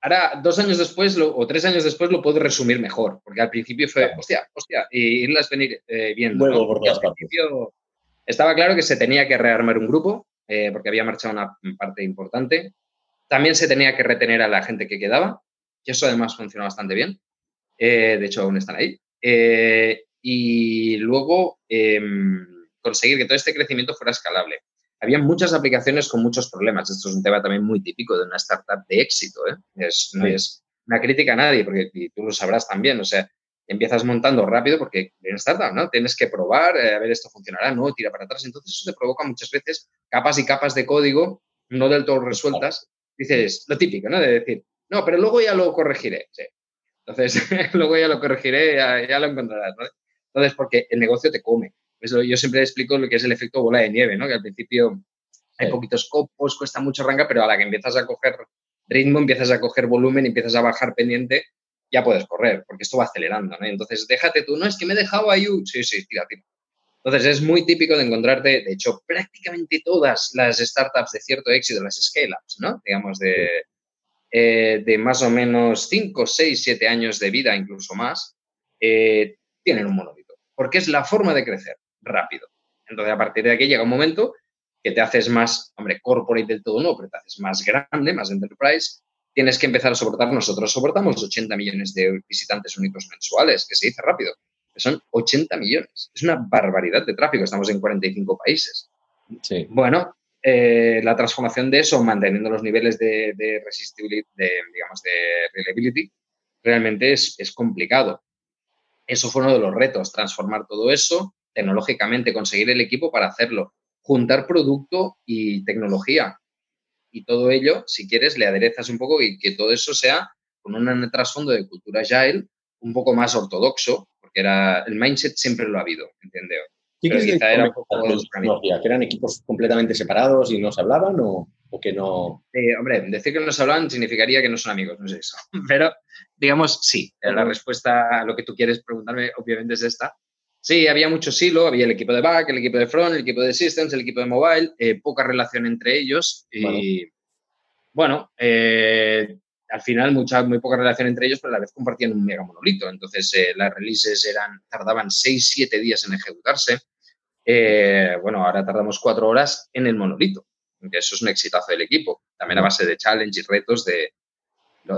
ahora dos años después o tres años después lo puedo resumir mejor, porque al principio fue, hostia, hostia, y irlas venir eh, viendo. Luego por todas partes. Estaba claro que se tenía que rearmar un grupo, eh, porque había marchado una parte importante. También se tenía que retener a la gente que quedaba, y eso además funcionó bastante bien. de hecho, aún están ahí. y luego em, conseguir que todo este crecimiento fuera escalable había muchas aplicaciones con muchos problemas. Esto es un tema también muy típico de una startup de éxito. ¿eh? Es, no es una crítica a nadie, porque tú lo sabrás también. O sea, empiezas montando rápido porque en startup, ¿no? Tienes que probar, eh, a ver, esto funcionará, no, tira para atrás. Entonces, eso te provoca muchas veces capas y capas de código no del todo resueltas. Dices, lo típico, ¿no? De decir, no, pero luego ya lo corregiré. Sí. Entonces, luego ya lo corregiré, ya, ya lo encontrarás, ¿no? Entonces, porque el negocio te come yo siempre explico lo que es el efecto bola de nieve, ¿no? Que al principio hay poquitos copos, cuesta mucho arrancar, pero a la que empiezas a coger ritmo, empiezas a coger volumen, empiezas a bajar pendiente, ya puedes correr, porque esto va acelerando, ¿no? Entonces, déjate tú, no, es que me he dejado ahí, sí, sí, tira, tira. Entonces, es muy típico de encontrarte, de hecho, prácticamente todas las startups de cierto éxito, las scale-ups, ¿no? Digamos, de, eh, de más o menos 5, 6, 7 años de vida, incluso más, eh, tienen un monolito, porque es la forma de crecer rápido. Entonces, a partir de aquí llega un momento que te haces más, hombre, corporate del todo no, pero te haces más grande, más enterprise, tienes que empezar a soportar. Nosotros soportamos 80 millones de visitantes únicos mensuales, que se dice rápido, que son 80 millones. Es una barbaridad de tráfico, estamos en 45 países. Sí. Bueno, eh, la transformación de eso, manteniendo los niveles de, de resistibilidad, de, digamos, de reliability, realmente es, es complicado. Eso fue uno de los retos, transformar todo eso tecnológicamente, conseguir el equipo para hacerlo, juntar producto y tecnología. Y todo ello, si quieres, le aderezas un poco y que todo eso sea con un trasfondo de cultura agile un poco más ortodoxo, porque era el mindset siempre lo ha habido, entiendo. ¿Qué era ¿Que eran equipos completamente separados y no se hablaban o, que no...? hombre, decir que no se hablaban significaría que no son amigos, no sé eso. Pero, digamos, sí. La respuesta a lo que tú quieres preguntarme, obviamente, es esta. Sí, había mucho silo, había el equipo de back, el equipo de front, el equipo de systems, el equipo de mobile, eh, poca relación entre ellos y bueno, eh, al final mucha, muy poca relación entre ellos, pero a la vez compartían un mega monolito. Entonces eh, las releases eran, tardaban 6-7 días en ejecutarse. bueno, ahora tardamos 4 horas en el monolito, aunque eso es un exitazo del equipo, también a base de challenge y retos de,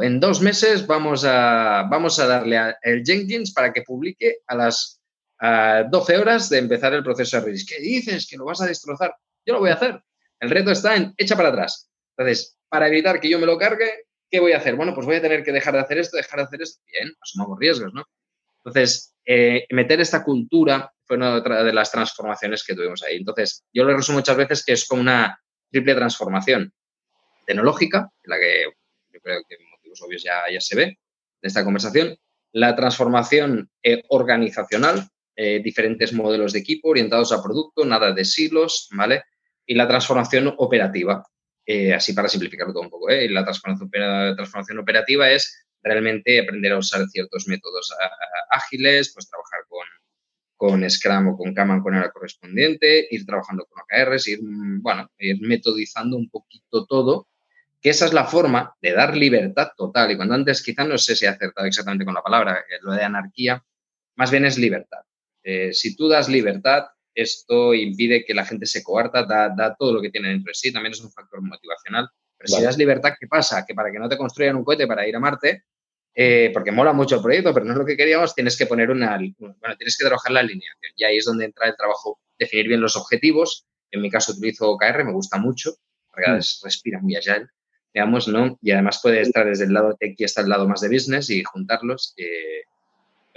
en dos meses vamos a, vamos a darle al Jenkins para que publique a las a 12 horas de empezar el proceso de release. ¿Qué dices? ¿Que lo vas a destrozar? Yo lo voy a hacer. El reto está en echa para atrás. Entonces, para evitar que yo me lo cargue, ¿qué voy a hacer? Bueno, pues voy a tener que dejar de hacer esto, dejar de hacer esto. Bien, asumamos riesgos, ¿no? Entonces, eh, meter esta cultura fue una de las transformaciones que tuvimos ahí. Entonces, yo lo resumo muchas veces que es como una triple transformación tecnológica, la que yo creo que motivos obvios ya, se ve de esta conversación, la transformación eh, organizacional, eh, diferentes modelos de equipo orientados a producto, nada de silos, ¿vale? Y la transformación operativa, eh, así para simplificarlo todo un poco, ¿eh? La transformación, operativa es realmente aprender a usar ciertos métodos ágiles, pues trabajar con, con Scrum o con Kanban con el correspondiente, ir trabajando con OKRs, ir, bueno, ir metodizando un poquito todo, que esa es la forma de dar libertad total. Y cuando antes quizá no sé si he acertado exactamente con la palabra, lo de anarquía, más bien es libertad. Eh, si tú das libertad, esto impide que la gente se coarta, da, todo lo que tiene dentro de sí, también es un factor motivacional. Pero si das libertad, ¿qué pasa? Que para que no te construyan un cohete para ir a Marte, eh, porque mola mucho el proyecto, pero no es lo que queríamos, tienes que poner una, bueno, tienes que trabajar la alineación. Y ahí es donde entra el trabajo, definir bien los objetivos. En mi caso utilizo OKR, me gusta mucho, porque mm. respira muy agile, digamos, ¿no? Y además puede estar desde el lado tech y hasta el lado más de business y juntarlos. Eh,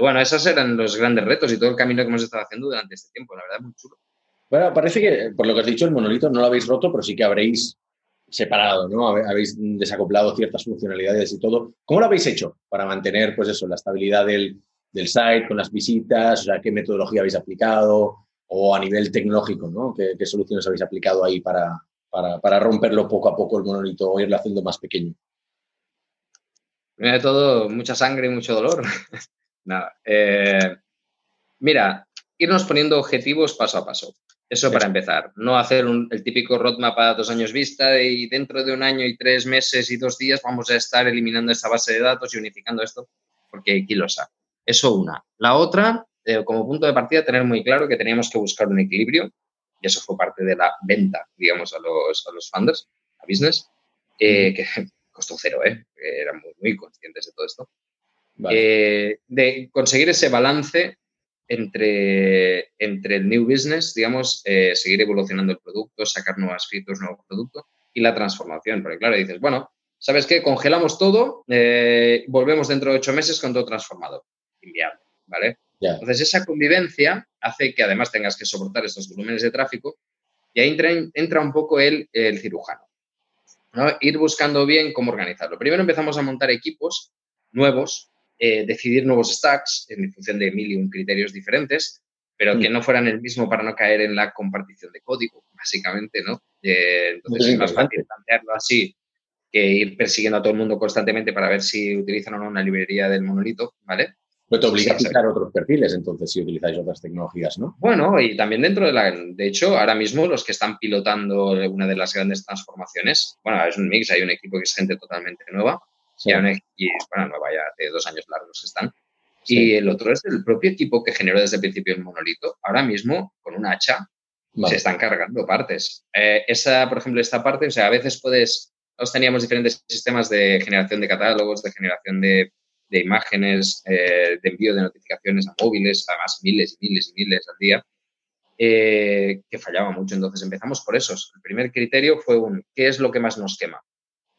bueno, esos eran los grandes retos y todo el camino que hemos estado haciendo durante este tiempo, la verdad, muy chulo. Bueno, parece que, por lo que has dicho, el monolito no lo habéis roto, pero sí que habréis separado, ¿no? Habéis desacoplado ciertas funcionalidades y todo. ¿Cómo lo habéis hecho para mantener, pues eso, la estabilidad del, site con las visitas? O sea, ¿qué metodología habéis aplicado? O a nivel tecnológico, ¿no? ¿Qué, soluciones habéis aplicado ahí para, para, para, romperlo poco a poco el monolito o irlo haciendo más pequeño? Primero de todo, mucha sangre y mucho dolor. Nada. Eh, mira, irnos poniendo objetivos paso a paso. Eso para empezar. No hacer el típico roadmap a dos años vista y dentro de un año y tres meses y dos días vamos a estar eliminando esa base de datos y unificando esto, porque kilosa. Eso una. La otra, eh, como punto de partida, tener muy claro que teníamos que buscar un equilibrio, y eso fue parte de la venta, digamos, a los, a los funders, a business, eh, que costó cero, ¿eh? Eran muy, muy conscientes de todo esto. Eh, de conseguir ese balance entre, entre el new business, digamos, eh, seguir evolucionando el producto, sacar nuevas features, nuevo producto y la transformación. Porque claro, dices, bueno, ¿sabes qué? Congelamos todo, eh, volvemos dentro de ocho meses con todo transformado. Inviable, ¿vale? Entonces, esa convivencia hace que además tengas que soportar estos volúmenes de tráfico y ahí entra, entra un poco el, el cirujano. ¿no? Ir buscando bien cómo organizarlo. Primero empezamos a montar equipos nuevos eh, decidir nuevos stacks en función de mil y un criterios diferentes, pero que mm. no fueran el mismo para no caer en la compartición de código, básicamente, ¿no? Eh, entonces es más fácil plantearlo así que ir persiguiendo a todo el mundo constantemente para ver si utilizan o no una librería del monolito, ¿vale? Pero te obliga a aplicar otros perfiles, entonces, si utilizáis otras tecnologías, ¿no? Bueno, y también dentro de la... De hecho, ahora mismo los que están pilotando una de las grandes transformaciones, bueno, es un mix, hay un equipo que es gente totalmente nueva, y, bueno, nueva ya hace dos años largos están. Y el otro es el propio equipo que generó desde el principio el monolito. Ahora mismo, con un hacha, se están cargando partes. Eh, esa, por ejemplo, esta parte, o sea, a veces puedes, nosotros teníamos diferentes sistemas de generación de catálogos, de generación de, de imágenes, eh, de envío de notificaciones a móviles, además miles y miles y miles al día, eh, que fallaba mucho. Entonces empezamos por esos. El primer criterio fue un, ¿qué es lo que más nos quema?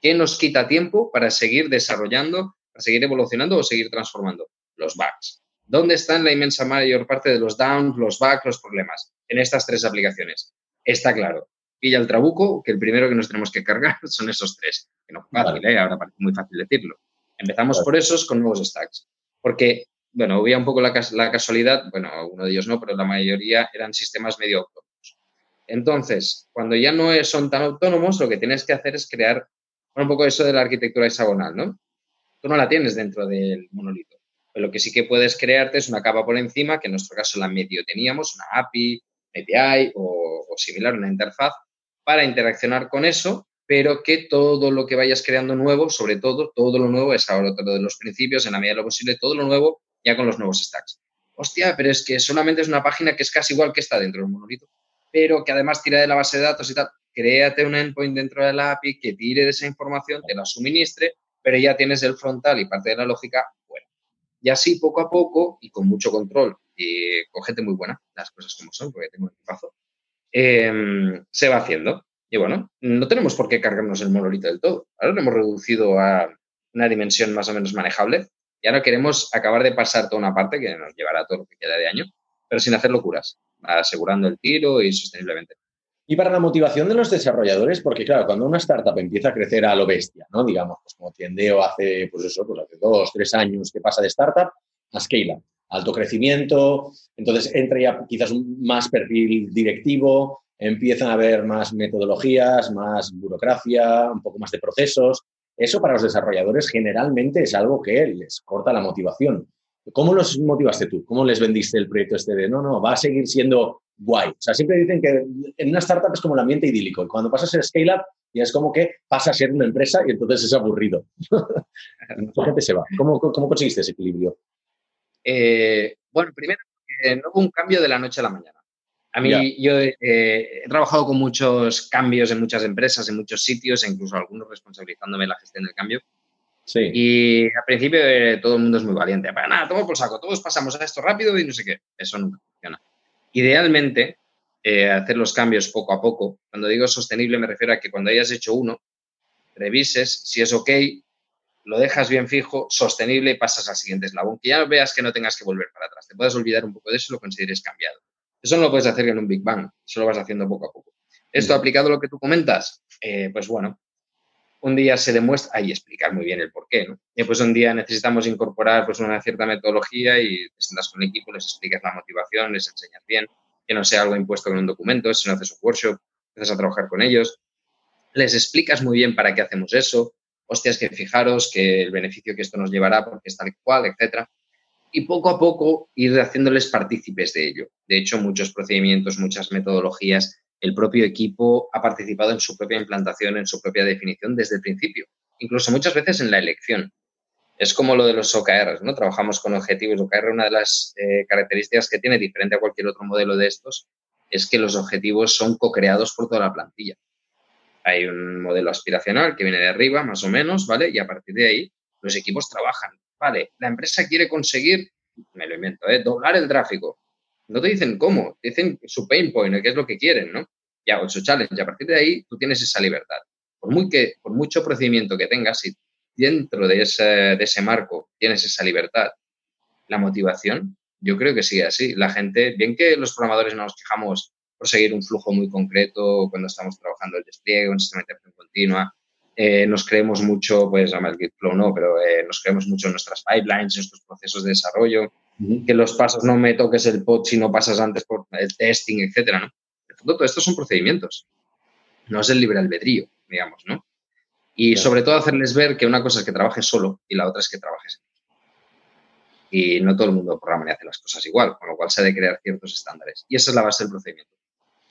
¿Qué nos quita tiempo para seguir desarrollando, para seguir evolucionando o seguir transformando? Los bugs. ¿Dónde están la inmensa mayor parte de los downs, los bugs, los problemas? En estas tres aplicaciones. Está claro. Pilla el trabuco, que el primero que nos tenemos que cargar son esos tres. Que no es fácil, ¿eh? ahora parece muy fácil decirlo. Empezamos por esos con nuevos stacks. Porque, bueno, había un poco la, la casualidad, bueno, uno de ellos no, pero la mayoría eran sistemas medio autónomos. Entonces, cuando ya no son tan autónomos, lo que tienes que hacer es crear un poco eso de la arquitectura hexagonal, ¿no? Tú no la tienes dentro del monolito. Pero lo que sí que puedes crearte es una capa por encima, que en nuestro caso la medio teníamos, una API, API o, o similar, una interfaz, para interaccionar con eso, pero que todo lo que vayas creando nuevo, sobre todo, todo lo nuevo es ahora todo de los principios, en la medida de lo posible, todo lo nuevo ya con los nuevos stacks. Hostia, pero es que solamente es una página que es casi igual que está dentro del monolito, pero que además tira de la base de datos y tal créate un endpoint dentro de la API que tire de esa información, te la suministre, pero ya tienes el frontal y parte de la lógica bueno. Y así, poco a poco, y con mucho control, y con gente muy buena, las cosas como son, porque tengo un equipazo, em, se va haciendo. Y bueno, no tenemos por qué cargarnos el monolito del todo. Ahora lo hemos reducido a una dimensión más o menos manejable y ahora queremos acabar de pasar toda una parte que nos llevará todo lo que queda de año, pero sin hacer locuras, asegurando el tiro y sosteniblemente. Y para la motivación de los desarrolladores, porque claro, cuando una startup empieza a crecer a lo bestia, ¿no? Digamos, pues como Tiendeo hace, pues eso, pues hace dos, tres años que pasa de startup a scale up, alto crecimiento, entonces entra ya quizás un más perfil directivo, empiezan a haber más metodologías, más burocracia, un poco más de procesos. Eso para los desarrolladores generalmente es algo que les corta la motivación. ¿Cómo los motivaste tú? ¿Cómo les vendiste el proyecto este de no, no, va a seguir siendo guay. O sea, siempre dicen que en una startup es como el ambiente idílico y cuando pasas a ser scale-up ya es como que pasa a ser una empresa y entonces es aburrido. Mucha gente se va. ¿Cómo, cómo conseguiste ese equilibrio? Eh, bueno, primero, no hubo un cambio de la noche a la mañana. A mí, yo eh, he trabajado con muchos cambios en muchas empresas, en muchos sitios, e incluso algunos responsabilizándome de la gestión del cambio. Sí. Y al principio eh, todo el mundo es muy valiente. Para nada, tomo por saco, todos pasamos a esto rápido y no sé qué. Eso nunca funciona. Idealmente, eh, hacer los cambios poco a poco. Cuando digo sostenible me refiero a que cuando hayas hecho uno, revises si es ok, lo dejas bien fijo, sostenible y pasas al siguiente eslabón. Que ya veas que no tengas que volver para atrás. Te puedes olvidar un poco de eso y lo consideres cambiado. Eso no lo puedes hacer en un Big Bang, eso lo vas haciendo poco a poco. Esto aplicado a lo que tú comentas, eh, pues bueno, un día se demuestra, ahí explicar muy bien el por qué, ¿no? Y pues un día necesitamos incorporar pues una cierta metodología y te sientas con el equipo, les explicas la motivación, les enseñas bien, que no sea algo impuesto con un documento, si no haces un workshop, empiezas a trabajar con ellos, les explicas muy bien para qué hacemos eso, hostias que fijaros que el beneficio que esto nos llevará porque es tal cual, etcétera. y poco a poco ir haciéndoles partícipes de ello. De hecho, muchos procedimientos, muchas metodologías, el propio equipo ha participado en su propia implantación, en su propia definición desde el principio, incluso muchas veces en la elección. Es como lo de los OKRs, ¿no? Trabajamos con objetivos. OKR, una de las eh, características que tiene, diferente a cualquier otro modelo de estos, es que los objetivos son co-creados por toda la plantilla. Hay un modelo aspiracional que viene de arriba, más o menos, ¿vale? Y a partir de ahí, los equipos trabajan vale, la empresa quiere conseguir, me lo invento, ¿eh? doblar el tráfico. No te dicen cómo, dicen su pain point, qué es lo que quieren, ¿no? Ya, o su challenge. A partir de ahí, tú tienes esa libertad. Por, mucho procedimiento que tengas, y dentro de ese, marco tienes esa libertad, la motivación, yo creo que sigue así. La gente, bien que los programadores no nos quejamos por seguir un flujo muy concreto cuando estamos trabajando el despliegue, un sistema de interacción continua, eh, nos creemos mucho, pues el Gitflow no, pero eh, nos creemos mucho en nuestras pipelines, nuestros procesos de desarrollo, que los pasos no me toques el pod si no pasas antes por el testing, etcétera, ¿no? todo estos son procedimientos, no es el libre albedrío, digamos, ¿no? Y sobre todo hacerles ver que una cosa es que trabajes solo y la otra es que trabajes y no todo el mundo programa y hace las cosas igual, con lo cual se ha de crear ciertos estándares. Y esa es la base del procedimiento.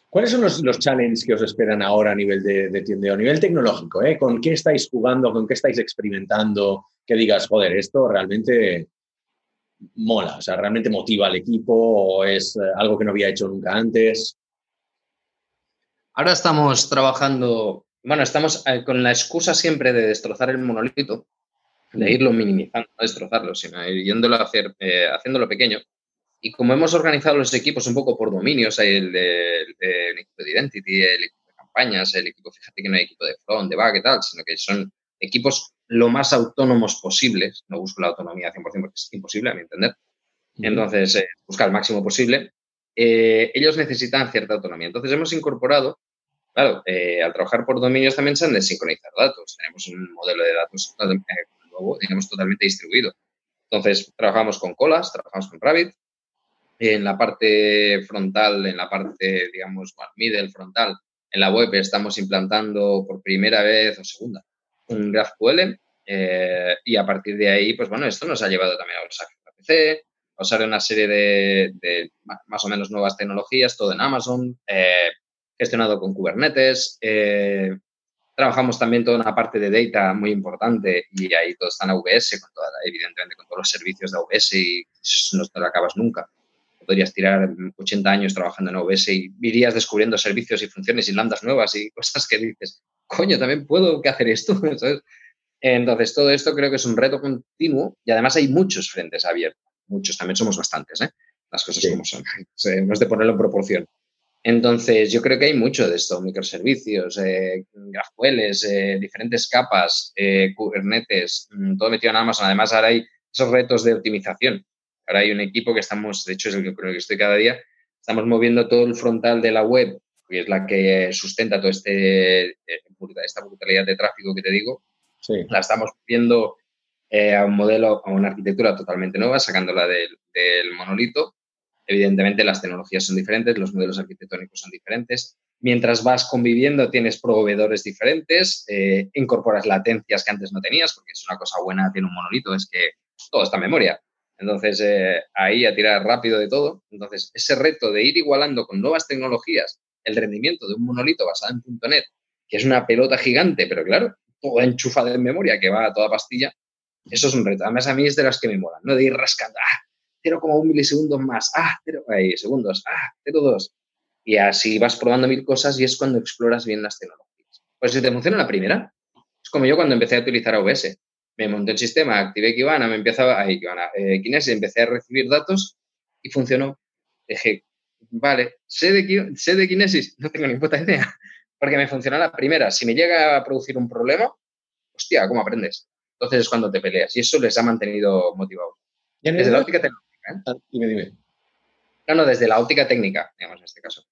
¿Cuáles son los, challenges que os esperan ahora a nivel de, de tiendeo, a nivel tecnológico? ¿eh? ¿Con qué estáis jugando? ¿Con qué estáis experimentando? Que digas, joder, esto realmente mola, o sea, realmente motiva al equipo o es eh, algo que no había hecho nunca antes. Ahora estamos trabajando, bueno, estamos eh, con la excusa siempre de destrozar el monolito, de irlo minimizando, no destrozarlo, sino yéndolo a hacer, haciéndolo pequeño. Y como hemos organizado los equipos un poco por dominios, hay el, de, equipo de Identity, el equipo de campañas, el equipo, fíjate que no hay equipo de front, de back y tal, sino que son equipos lo más autónomos posibles. No busco la autonomía 100% porque es imposible, a mi entender. Entonces, eh, busca el máximo posible. Eh, ellos necesitan cierta autonomía. Entonces, hemos incorporado, claro, eh, al trabajar por dominios también se han de sincronizar datos. Tenemos un modelo de datos nuevo, digamos, totalmente distribuido. Entonces, trabajamos con Colas, trabajamos con Rabbit, en la parte frontal, en la parte, digamos, middle frontal, en la web estamos implantando por primera vez o segunda un GraphQL eh, y a partir de ahí, pues bueno, esto nos ha llevado también a usar PC, a usar una serie de, más o menos nuevas tecnologías, todo en Amazon, eh, gestionado con Kubernetes. Eh, trabajamos también toda una parte de data muy importante y ahí todo está en AWS, evidentemente con todos los servicios de AWS y no te lo acabas nunca podrías tirar 80 años trabajando en OBS y irías descubriendo servicios y funciones y lambdas nuevas y cosas que dices, coño, también puedo hacer esto. Entonces, todo esto creo que es un reto continuo y además hay muchos frentes abiertos. Muchos, también somos bastantes, ¿eh? Las cosas como son. No es de ponerlo en proporción. Entonces, yo creo que hay mucho de esto, microservicios, eh, GraphQLs, eh, diferentes capas, eh, Kubernetes, mm, todo metido en Amazon. Además, ahora hay esos retos de optimización Ahora hay un equipo que estamos, de hecho es el que, con el que estoy cada día, estamos moviendo todo el frontal de la web, que es la que sustenta toda este, eh, esta brutalidad de tráfico que te digo. La estamos viendo eh, a un modelo, a una arquitectura totalmente nueva, sacándola del, monolito. Evidentemente las tecnologías son diferentes, los modelos arquitectónicos son diferentes. Mientras vas conviviendo tienes proveedores diferentes, eh, incorporas latencias que antes no tenías, porque es una cosa buena, tiene un monolito, es que todo está en memoria. Entonces, eh, ahí a tirar rápido de todo. Entonces, ese reto de ir igualando con nuevas tecnologías el rendimiento de un monolito basado en .NET, que es una pelota gigante, pero claro, toda enchufada en memoria, que va a toda pastilla, eso es un reto. Además, a mí es de las que me molan, ¿no? De ir rascando, ah, 0,1 milisegundos más, ah, 0, segundos, ah, 0,2. Y así vas probando mil cosas y es cuando exploras bien las tecnologías. Pues si te funciona la primera, es como yo cuando empecé a utilizar OBS me monté el sistema, activé Kibana, me empezaba, ahí Kibana, eh, Kinesis, empecé a recibir datos y funcionó. Dije, vale, sé de, sé de Kinesis, no tengo ni puta idea, porque me funciona la primera. Si me llega a producir un problema, hostia, ¿cómo aprendes? Entonces es cuando te peleas y eso les ha mantenido motivados. Desde la óptica técnica. ¿eh? Ah, dime, dime. No, no, desde la óptica técnica, digamos, en este caso.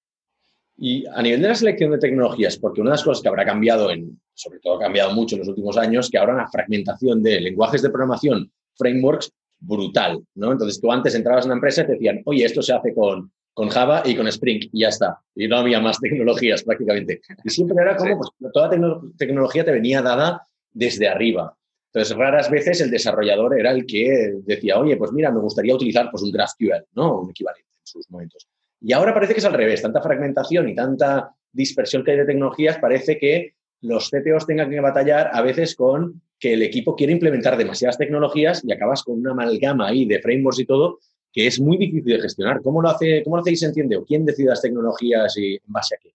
Y a nivel de la selección de tecnologías, porque una de las cosas que habrá cambiado, en, sobre todo ha cambiado mucho en los últimos años, que ahora una fragmentación de lenguajes de programación, frameworks, brutal, ¿no? Entonces tú antes entrabas en una empresa y te decían, oye, esto se hace con, con Java y con Spring y ya está. Y no había más tecnologías prácticamente. Y siempre era como, pues toda tecnología te venía dada desde arriba. Entonces, raras veces el desarrollador era el que decía, oye, pues mira, me gustaría utilizar pues, un GraphQL, ¿no? Un equivalente en sus momentos. Y ahora parece que es al revés, tanta fragmentación y tanta dispersión que hay de tecnologías, parece que los CTOs tengan que batallar a veces con que el equipo quiere implementar demasiadas tecnologías y acabas con una amalgama ahí de frameworks y todo que es muy difícil de gestionar. ¿Cómo lo, hace, cómo lo hacéis, entiende? ¿O quién decide las tecnologías y en base a qué?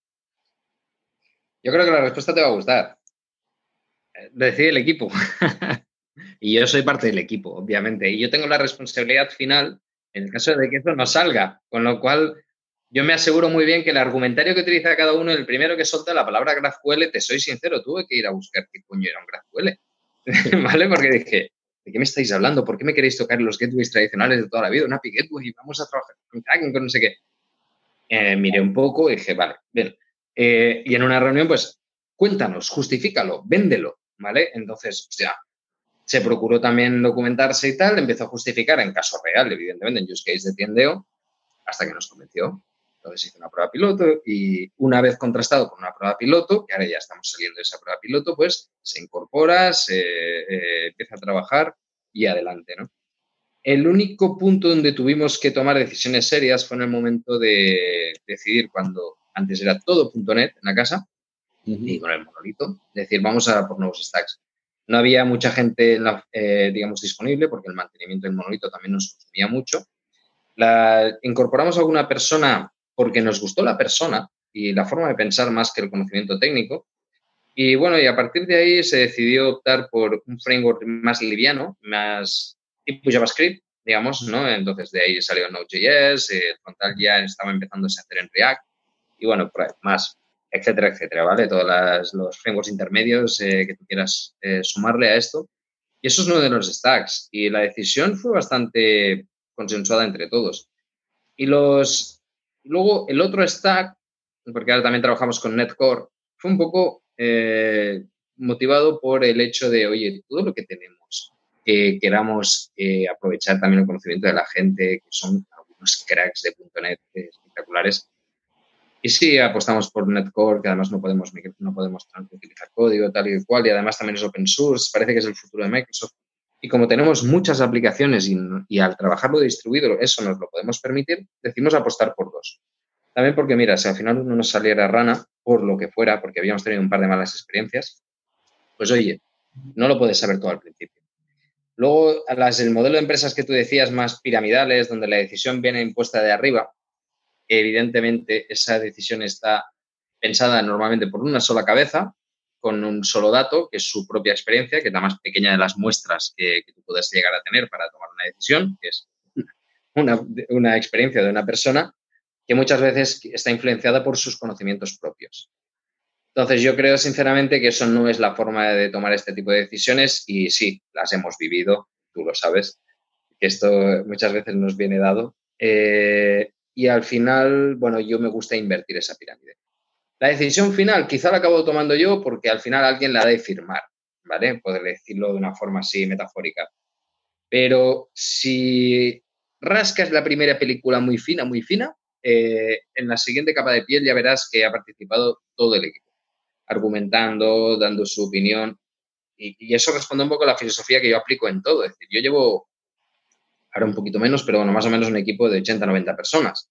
Yo creo que la respuesta te va a gustar. Decide el equipo. y yo soy parte del equipo, obviamente. Y yo tengo la responsabilidad final en el caso de que eso no salga. Con lo cual, yo me aseguro muy bien que el argumentario que utiliza cada uno, el primero que solta la palabra GraphQL, te soy sincero, tuve que ir a buscar qué coño era un GraphQL. ¿Vale? Porque dije, ¿de qué me estáis hablando? ¿Por qué me queréis tocar los gateways tradicionales de toda la vida? Una API Gateway, vamos a trabajar con Kraken, con no sé qué. Eh, miré un poco y dije, vale, bien. Eh, y en una reunión, pues, cuéntanos, justifícalo, véndelo, ¿vale? Entonces, ya, se procuró también documentarse y tal, empezó a justificar en caso real, evidentemente, en use case de tiendeo, hasta que nos convenció. Entonces hizo una prueba piloto y una vez contrastado con una prueba piloto, que ahora ya estamos saliendo de esa prueba piloto, pues se incorpora, se eh, empieza a trabajar y adelante, ¿no? El único punto donde tuvimos que tomar decisiones serias fue en el momento de decidir cuando antes era todo .NET en la casa y con el monolito, decir, vamos a por nuevos stacks. No había mucha gente, eh, digamos, disponible porque el mantenimiento del monolito también nos consumía mucho. La, incorporamos a alguna persona porque nos gustó la persona y la forma de pensar más que el conocimiento técnico. Y bueno, y a partir de ahí se decidió optar por un framework más liviano, más tipo JavaScript, digamos, ¿no? Entonces de ahí salió Node.js, el frontal ya estaba empezando a hacer en React y bueno, más, etcétera, etcétera, ¿vale? Todos los frameworks intermedios eh, que tú quieras eh, sumarle a esto. Y eso es uno de los stacks. Y la decisión fue bastante consensuada entre todos. Y los, luego el otro stack, porque ahora también trabajamos con Netcore, fue un poco eh, motivado por el hecho de, oye, todo lo que tenemos, que queramos aprovechar también el conocimiento de la gente, que son algunos cracks de .NET espectaculares, y sí, apostamos por Netcore, que además no podemos, no podemos utilizar código tal y cual, y además también es open source, parece que es el futuro de Microsoft. Y como tenemos muchas aplicaciones y, al trabajarlo distribuido eso nos lo podemos permitir, decimos apostar por dos. También porque, mira, si al final uno nos saliera rana, por lo que fuera, porque habíamos tenido un par de malas experiencias, pues oye, no lo puedes saber todo al principio. Luego, las, el modelo de empresas que tú decías más piramidales, donde la decisión viene impuesta de arriba, evidentemente esa decisión está pensada normalmente por una sola cabeza, con un solo dato, que es su propia experiencia, que es la más pequeña de las muestras que, tú puedes llegar a tener para tomar una decisión, que es una, una experiencia de una persona que muchas veces está influenciada por sus conocimientos propios. Entonces, yo creo sinceramente que eso no es la forma de tomar este tipo de decisiones y sí, las hemos vivido, tú lo sabes, que esto muchas veces nos viene dado. Eh, y al final, bueno, yo me gusta invertir esa pirámide. La decisión final quizá la acabo tomando yo porque al final alguien la ha de firmar, ¿vale? Poder decirlo de una forma así metafórica. Pero si rascas la primera película muy fina, muy fina, eh, en la siguiente capa de piel ya verás que ha participado todo el equipo, argumentando, dando su opinión. Y, y, eso responde un poco a la filosofía que yo aplico en todo. Es decir, yo llevo ahora un poquito menos, pero bueno, más o menos un equipo de 80, 90 personas.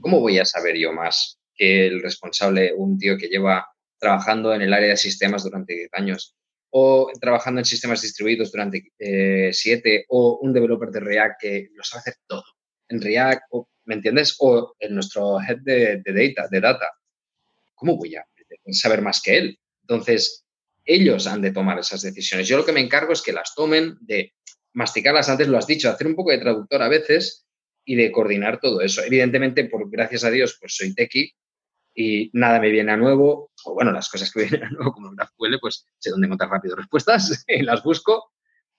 ¿Cómo voy a saber yo más el responsable, un tío que lleva trabajando en el área de sistemas durante 10 años o trabajando en sistemas distribuidos durante 7 eh, o un developer de React que lo sabe hacer todo en React, ¿me entiendes? O en nuestro head de, de, data, de data. ¿Cómo voy a saber más que él? Entonces, ellos han de tomar esas decisiones. Yo lo que me encargo es que las tomen de masticarlas antes, lo has dicho, hacer un poco de traductor a veces y de coordinar todo eso. Evidentemente, por gracias a Dios, pues soy tequi y nada me viene a nuevo, o bueno, las cosas que vienen a nuevo, como GraphQL, pues sé dónde encontrar rápido respuestas y las busco.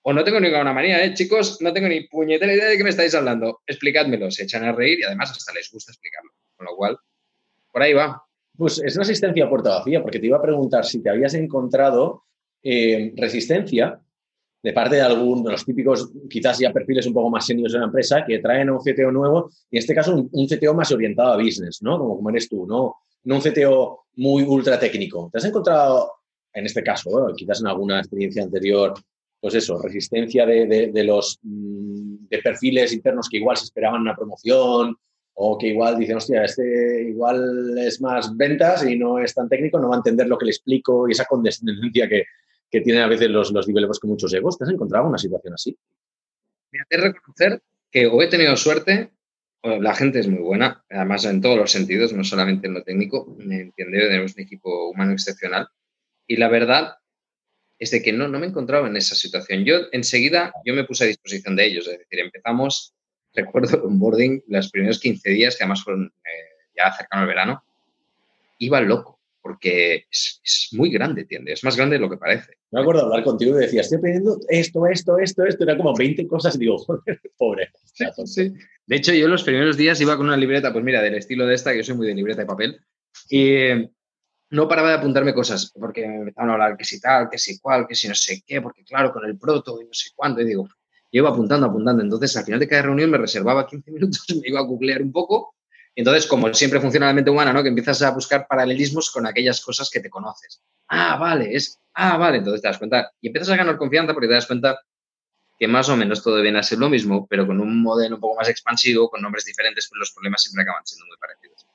O no tengo ninguna manía, ¿eh? Chicos, no tengo ni puñetera idea de qué me estáis hablando. Explicádmelo, se echan a reír y además hasta les gusta explicarlo. Con lo cual, por ahí va. Pues es una asistencia a puerta vacía, porque te iba a preguntar si te habías encontrado eh, resistencia de parte de algún de los típicos, quizás ya perfiles un poco más seniors de la empresa, que traen a un CTO nuevo, y en este caso un, CTO más orientado a business, ¿no? Como, como eres tú, ¿no? No un CTO muy ultra técnico. ¿Te has encontrado, en este caso, quizás en alguna experiencia anterior, pues eso, resistencia de, los mm, de perfiles internos que igual se esperaban una promoción o que igual dicen, hostia, este igual es más ventas y no es tan técnico, no va a entender lo que le explico y esa condescendencia que, que tienen a veces los, los developers con muchos egos. ¿Te has encontrado una situación así? Me hace reconocer que o he tenido suerte, o la gente es muy buena, además en todos los sentidos, no solamente en lo técnico, me entiende, tenemos un equipo humano excepcional. Y la verdad es de que no, no me encontraba en esa situación. Yo enseguida, yo me puse a disposición de ellos, es decir, empezamos, recuerdo el onboarding, los primeros 15 días, que además fueron eh, ya cercano al verano, iba loco porque es, muy grande, ¿entiendes? Es más grande de lo que parece. Me acuerdo hablar contigo y decía, estoy pidiendo esto, esto, esto, esto, era como 20 cosas y digo, joder, pobre. Sí, De hecho, yo los primeros días iba con una libreta, pues mira, del estilo de esta, que yo soy muy de libreta de papel, y no paraba de apuntarme cosas, porque me empezaban a hablar que si tal, que si cual, que si no sé qué, porque claro, con el proto y no sé cuánto, y digo, yo iba apuntando, apuntando. Entonces, al final de cada reunión me reservaba 15 minutos, me iba a googlear un poco entonces, como siempre funciona la mente humana, ¿no? Que empiezas a buscar paralelismos con aquellas cosas que te conoces. Ah, vale, es, ah, vale, entonces te das cuenta y empiezas a ganar confianza porque te das cuenta que más o menos todo viene a ser lo mismo, pero con un modelo un poco más expansivo, con nombres diferentes, pues los problemas siempre acaban siendo muy parecidos.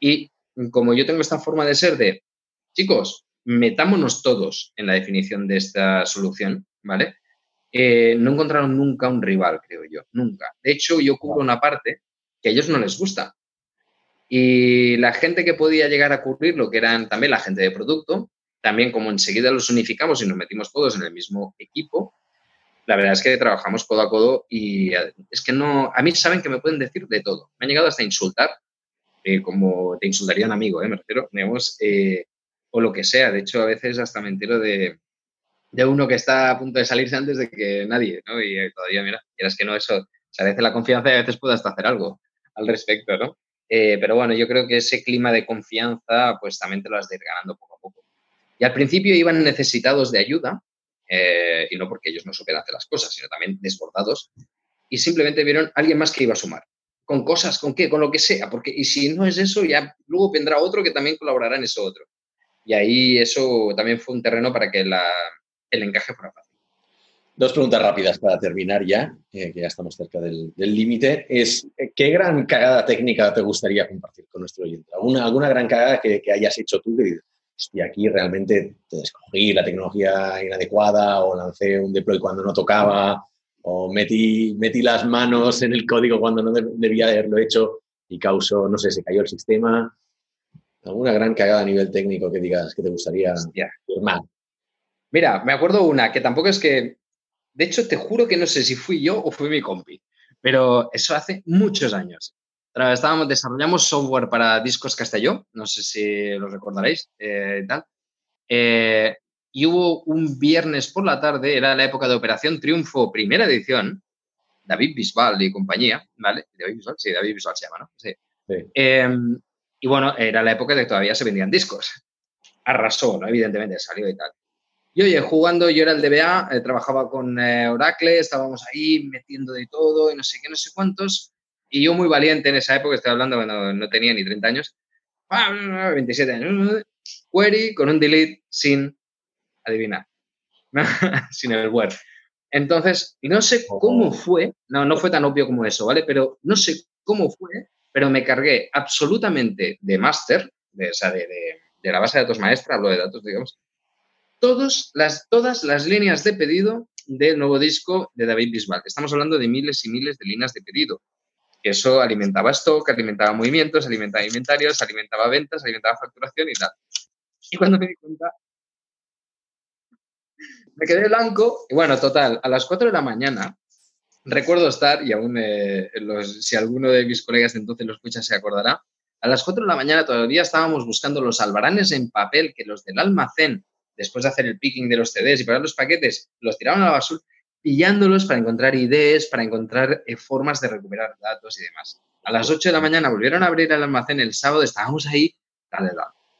Y como yo tengo esta forma de ser de, chicos, metámonos todos en la definición de esta solución, ¿vale? Eh, no encontraron nunca un rival, creo yo, nunca. De hecho, yo cubro una parte que a ellos no les gusta, y la gente que podía llegar a cubrir, lo que eran también la gente de producto, también como enseguida los unificamos y nos metimos todos en el mismo equipo, la verdad es que trabajamos codo a codo y eh, es que no, a mí saben que me pueden decir de todo. Me han llegado hasta insultar, eh, como te insultaría un amigo, eh, me digamos, o lo que sea. De hecho, a veces hasta me de, de, uno que está a punto de salirse antes de que nadie, ¿no? Y todavía, mira, quieras que no, eso, se veces la confianza y a veces puede hasta hacer algo al respecto, ¿no? Eh, pero bueno, yo creo que ese clima de confianza, pues también te lo has de ir ganando poco a poco. Y al principio iban necesitados de ayuda, eh, y no porque ellos no supieran hacer las cosas, sino también desbordados, y simplemente vieron a alguien más que iba a sumar. ¿Con cosas? ¿Con qué? Con lo que sea. Porque, y si no es eso, ya luego vendrá otro que también colaborará en eso otro. Y ahí eso también fue un terreno para que el encaje fuera fácil. Dos preguntas rápidas para terminar ya, que ya estamos cerca del límite. Es, ¿qué gran cagada técnica te gustaría compartir con nuestro oyente? ¿Alguna, alguna gran cagada que, hayas hecho tú que dices, hostia, aquí realmente te escogí la tecnología inadecuada o lancé un deploy cuando no tocaba o metí, metí las manos en el código cuando no debía haberlo hecho y causó, no sé, se cayó el sistema? ¿Alguna gran cagada a nivel técnico que digas que te gustaría firmar? Mira, me acuerdo una que tampoco es que de hecho, te juro que no sé si fui yo o fue mi compi, pero eso hace muchos años. Estábamos, desarrollamos software para discos Castelló, no sé si lo recordaréis, eh, tal. Eh, y hubo un viernes por la tarde, era la época de Operación Triunfo, primera edición, David Bisbal y compañía, ¿vale? David Bisbal, sí, David Bisbal se llama, ¿no? Sí. Em, y bueno, era la época de que todavía se vendían discos. Arrasó, ¿no? Evidentemente, salió y tal. Y oye, jugando, yo era el DBA, eh, trabajaba con eh, Oracle, estábamos ahí metiendo de todo y no sé qué, no sé cuántos. Y yo muy valiente en esa época, estoy hablando cuando no tenía ni 30 años, 27 años, query con un delete sin adivinar, sin el word. Entonces, no sé cómo fue, no, no fue tan obvio como eso, ¿vale? Pero no sé cómo fue, pero me cargué absolutamente de máster, de, o sea, de, de, de, la base de datos maestra, hablo de datos, digamos, las, todas las líneas de pedido del nuevo disco de David Bisbal. Estamos hablando de miles y miles de líneas de pedido. Eso alimentaba stock, alimentaba movimientos, alimentaba inventarios, alimentaba ventas, alimentaba facturación y tal. Y cuando me di cuenta, me quedé blanco y bueno, total, a las 4 de la mañana recuerdo estar, y aún eh, si alguno de mis colegas de entonces lo escucha se acordará, a las 4 de la mañana todavía estábamos buscando los albaranes en papel que los del almacén después de hacer el picking de los CDs y pagar los paquetes, los tiraban a la basura, pillándolos para encontrar ideas, para encontrar eh, formas de recuperar datos y demás. A las 8 de la mañana volvieron a abrir el almacén el sábado, estábamos ahí, tal,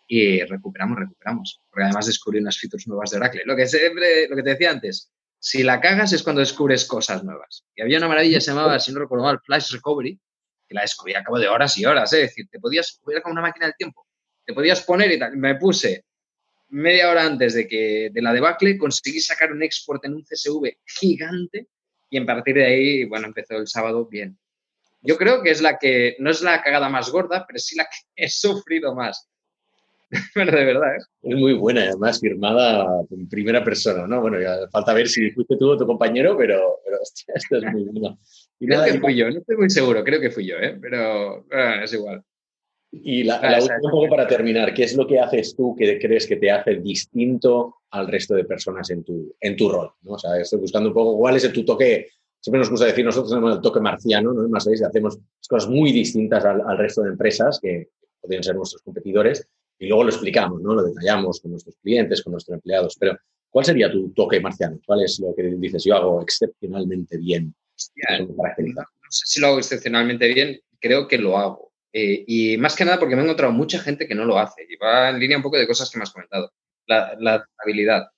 y recuperamos, recuperamos. Porque además descubrí unas features nuevas de Oracle. Lo que, siempre, lo que te decía antes, si la cagas es cuando descubres cosas nuevas. Y había una maravilla que se llamaba, si no recuerdo mal, Flash Recovery, que la descubrí a cabo de horas y horas, ¿eh? es decir, te podías, hubiera como una máquina del tiempo, te podías poner y tal. Me puse media hora antes de, que, de la debacle, conseguí sacar un export en un CSV gigante y a partir de ahí, bueno, empezó el sábado bien. Yo creo que es la que, no es la cagada más gorda, pero sí la que he sufrido más. bueno, de verdad. ¿eh? Es muy buena, además firmada en primera persona, ¿no? Bueno, ya falta ver si fuiste tú o tu compañero, pero, pero hostia, esto es muy bueno. creo que fui yo, no estoy muy seguro, creo que fui yo, ¿eh? pero bueno, es igual. Y la, última, un poco para terminar, ¿qué es lo que haces tú que crees que te hace distinto al resto de personas en tu, en tu rol? ¿no? O sea, estoy buscando un poco cuál es tu toque. Siempre nos gusta decir, nosotros tenemos el toque marciano, ¿no? Más veis, hacemos cosas muy distintas al, al, resto de empresas que podrían ser nuestros competidores y luego lo explicamos, ¿no? Lo detallamos con nuestros clientes, con nuestros empleados. Pero, ¿cuál sería tu toque marciano? ¿Cuál es lo que dices? Yo hago excepcionalmente bien. no sé si lo hago excepcionalmente bien, creo que lo hago eh, y más que nada porque me he encontrado mucha gente que no lo hace y va en línea un poco de cosas que me has comentado. La, habilidad.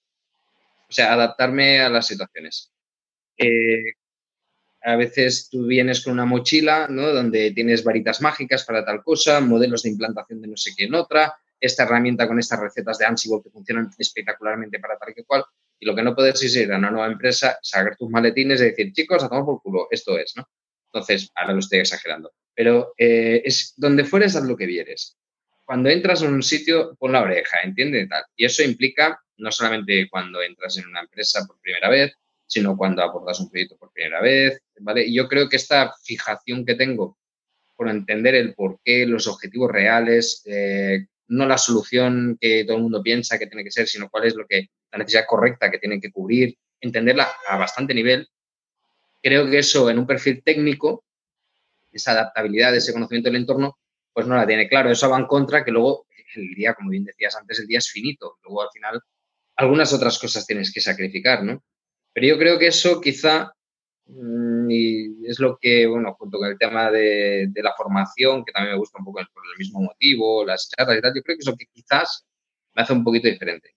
O sea, adaptarme a las situaciones. A veces tú vienes con una mochila, ¿no? Donde tienes varitas mágicas para tal cosa, modelos de implantación de no sé qué en otra, esta herramienta con estas recetas de Ansible que funcionan espectacularmente para tal que cual. Y lo que no puedes es ir a una nueva empresa, sacar tus maletines y decir, chicos, a tomar por culo, esto es, ¿no? Entonces, ahora lo estoy exagerando. Pero eh, es donde fueres, haz lo que vieres. Cuando entras en un sitio, pon la oreja, entiende tal. Y eso implica no solamente cuando entras en una empresa por primera vez, sino cuando abordas un proyecto por primera vez, ¿vale? Y yo creo que esta fijación que tengo por entender el porqué, los objetivos reales, eh, no la solución que todo el mundo piensa que tiene que ser, sino cuál es lo que la necesidad correcta que tiene que cubrir, entenderla a bastante nivel. Creo que eso en un perfil técnico esa adaptabilidad, ese conocimiento del entorno, pues no la tiene claro. Eso va en contra que luego el día, como bien decías antes, el día es finito. Luego al final algunas otras cosas tienes que sacrificar, ¿no? Pero yo creo que eso quizá mm, y es lo que, bueno, junto con el tema de, la formación, que también me gusta un poco por el mismo motivo, las charlas y tal, yo creo que eso que quizás me hace un poquito diferente.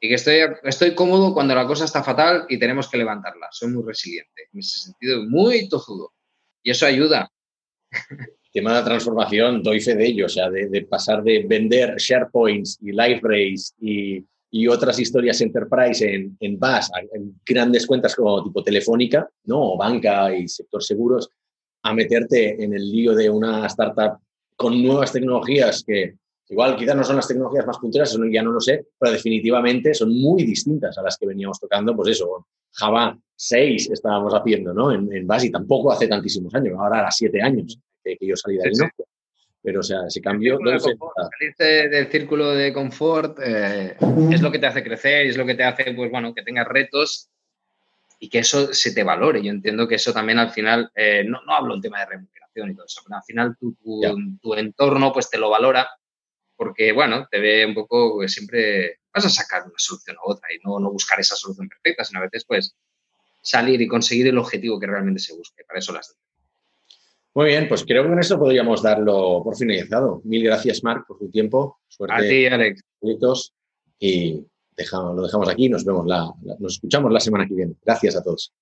Y que estoy, estoy cómodo cuando la cosa está fatal y tenemos que levantarla. Soy muy resiliente, en ese sentido, muy tozudo. Y eso ayuda, el tema de la transformación, doy fe de ello, o sea, de, pasar de vender SharePoints y LiveRace y, y otras historias enterprise en, en BAS, en grandes cuentas como tipo Telefónica, ¿no? O banca y sector seguros, a meterte en el lío de una startup con nuevas tecnologías que igual quizás no son las tecnologías más punteras, ya no lo sé, pero definitivamente son muy distintas a las que veníamos tocando, pues eso, Java 6 estábamos haciendo, ¿no? En, en base y tampoco hace tantísimos años, ahora a 7 años que, yo salí de ahí, ¿no? Pero, o sea, ese cambio... No salirte del círculo de confort eh, es lo que te hace crecer y es lo que te hace, pues bueno, que tengas retos y que eso se te valore. Yo entiendo que eso también al final, eh, no, no hablo en tema de remuneración y todo eso, pero al final tu, tu, tu entorno pues te lo valora porque, bueno, te ve un poco que siempre vas a sacar una solución u otra y no, no buscar esa solución perfecta, sino a veces, pues, salir y conseguir el objetivo que realmente se busque. Para eso las Muy bien, pues creo que con esto podríamos darlo por finalizado. Mil gracias, Marc, por tu tiempo. Suerte. A ti, Alex. Y dejamos, lo dejamos aquí. Nos vemos la, nos escuchamos la semana que viene. Gracias a todos.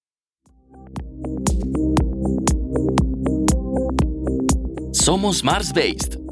Somos Mars Based